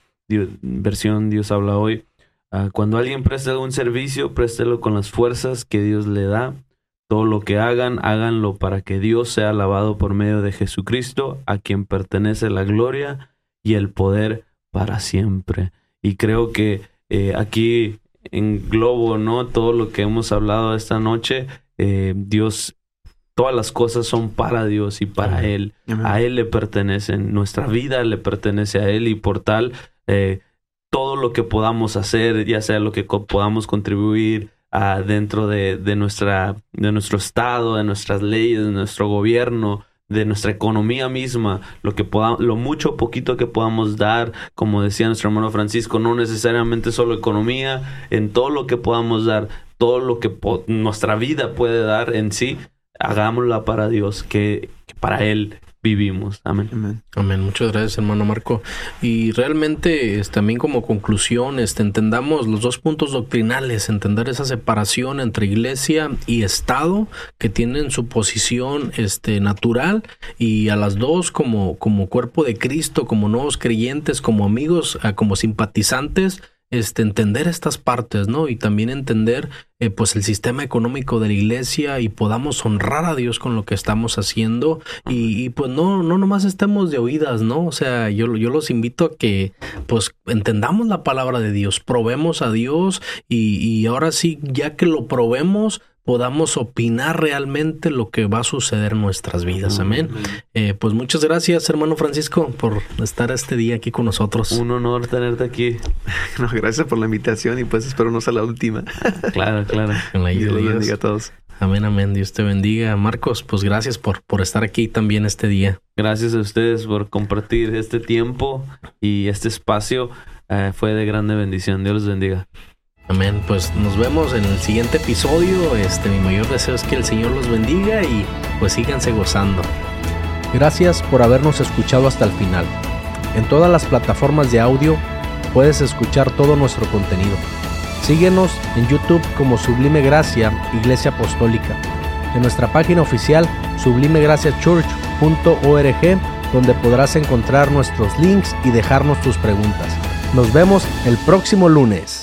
versión Dios habla hoy. Ah, cuando alguien presta un servicio, préstelo con las fuerzas que Dios le da. Todo lo que hagan, háganlo para que Dios sea alabado por medio de Jesucristo, a quien pertenece la gloria y el poder para siempre. Y creo que eh, aquí en Globo, ¿no? Todo lo que hemos hablado esta noche, eh, Dios, todas las cosas son para Dios y para Él. A Él le pertenecen. Nuestra vida le pertenece a Él y por tal, eh, todo lo que podamos hacer, ya sea lo que podamos contribuir a dentro de, nuestra, de nuestro estado, de nuestras leyes, de nuestro gobierno, de nuestra economía misma, lo que podamos, lo mucho poquito que podamos dar, como decía nuestro hermano Francisco, no necesariamente solo economía, en todo lo que podamos dar, todo lo que nuestra vida puede dar en sí, hagámosla para Dios, que para Él vivimos. Amén. Amén. Muchas gracias, hermano Marco. Y realmente, este, también como conclusión, este, entendamos los dos puntos doctrinales, entender esa separación entre iglesia y Estado que tienen su posición este, natural y a las dos como, como cuerpo de Cristo, como nuevos creyentes, como amigos, ah, como simpatizantes, este, entender estas partes, ¿no? Y también entender, eh, pues, el sistema económico de la iglesia y podamos honrar a Dios con lo que estamos haciendo y, pues no, no nomás estemos de oídas, ¿no? O sea, yo, yo los invito a que, pues, entendamos la palabra de Dios, probemos a Dios y, y ahora sí, ya que lo probemos, podamos opinar realmente lo que va a suceder en nuestras vidas. Amén. Eh, pues muchas gracias, hermano Francisco, por estar este día aquí con nosotros. Un honor tenerte aquí. gracias por la invitación y pues espero no sea la última. claro, claro. Dios bendiga a todos. Amén, amén. Dios te bendiga. Marcos, pues gracias por, por estar aquí también este día. Gracias a ustedes por compartir este tiempo y este espacio. Eh, fue de grande bendición. Dios los bendiga. Amén. Pues nos vemos en el siguiente episodio. Este, mi mayor deseo es que el Señor los bendiga y pues síganse gozando. Gracias por habernos escuchado hasta el final. En todas las plataformas de audio puedes escuchar todo nuestro contenido. Síguenos en YouTube como Sublime Gracia, Iglesia Apostólica. En nuestra página oficial sublimegraciachurch.org, donde podrás encontrar nuestros links y dejarnos tus preguntas. Nos vemos el próximo lunes.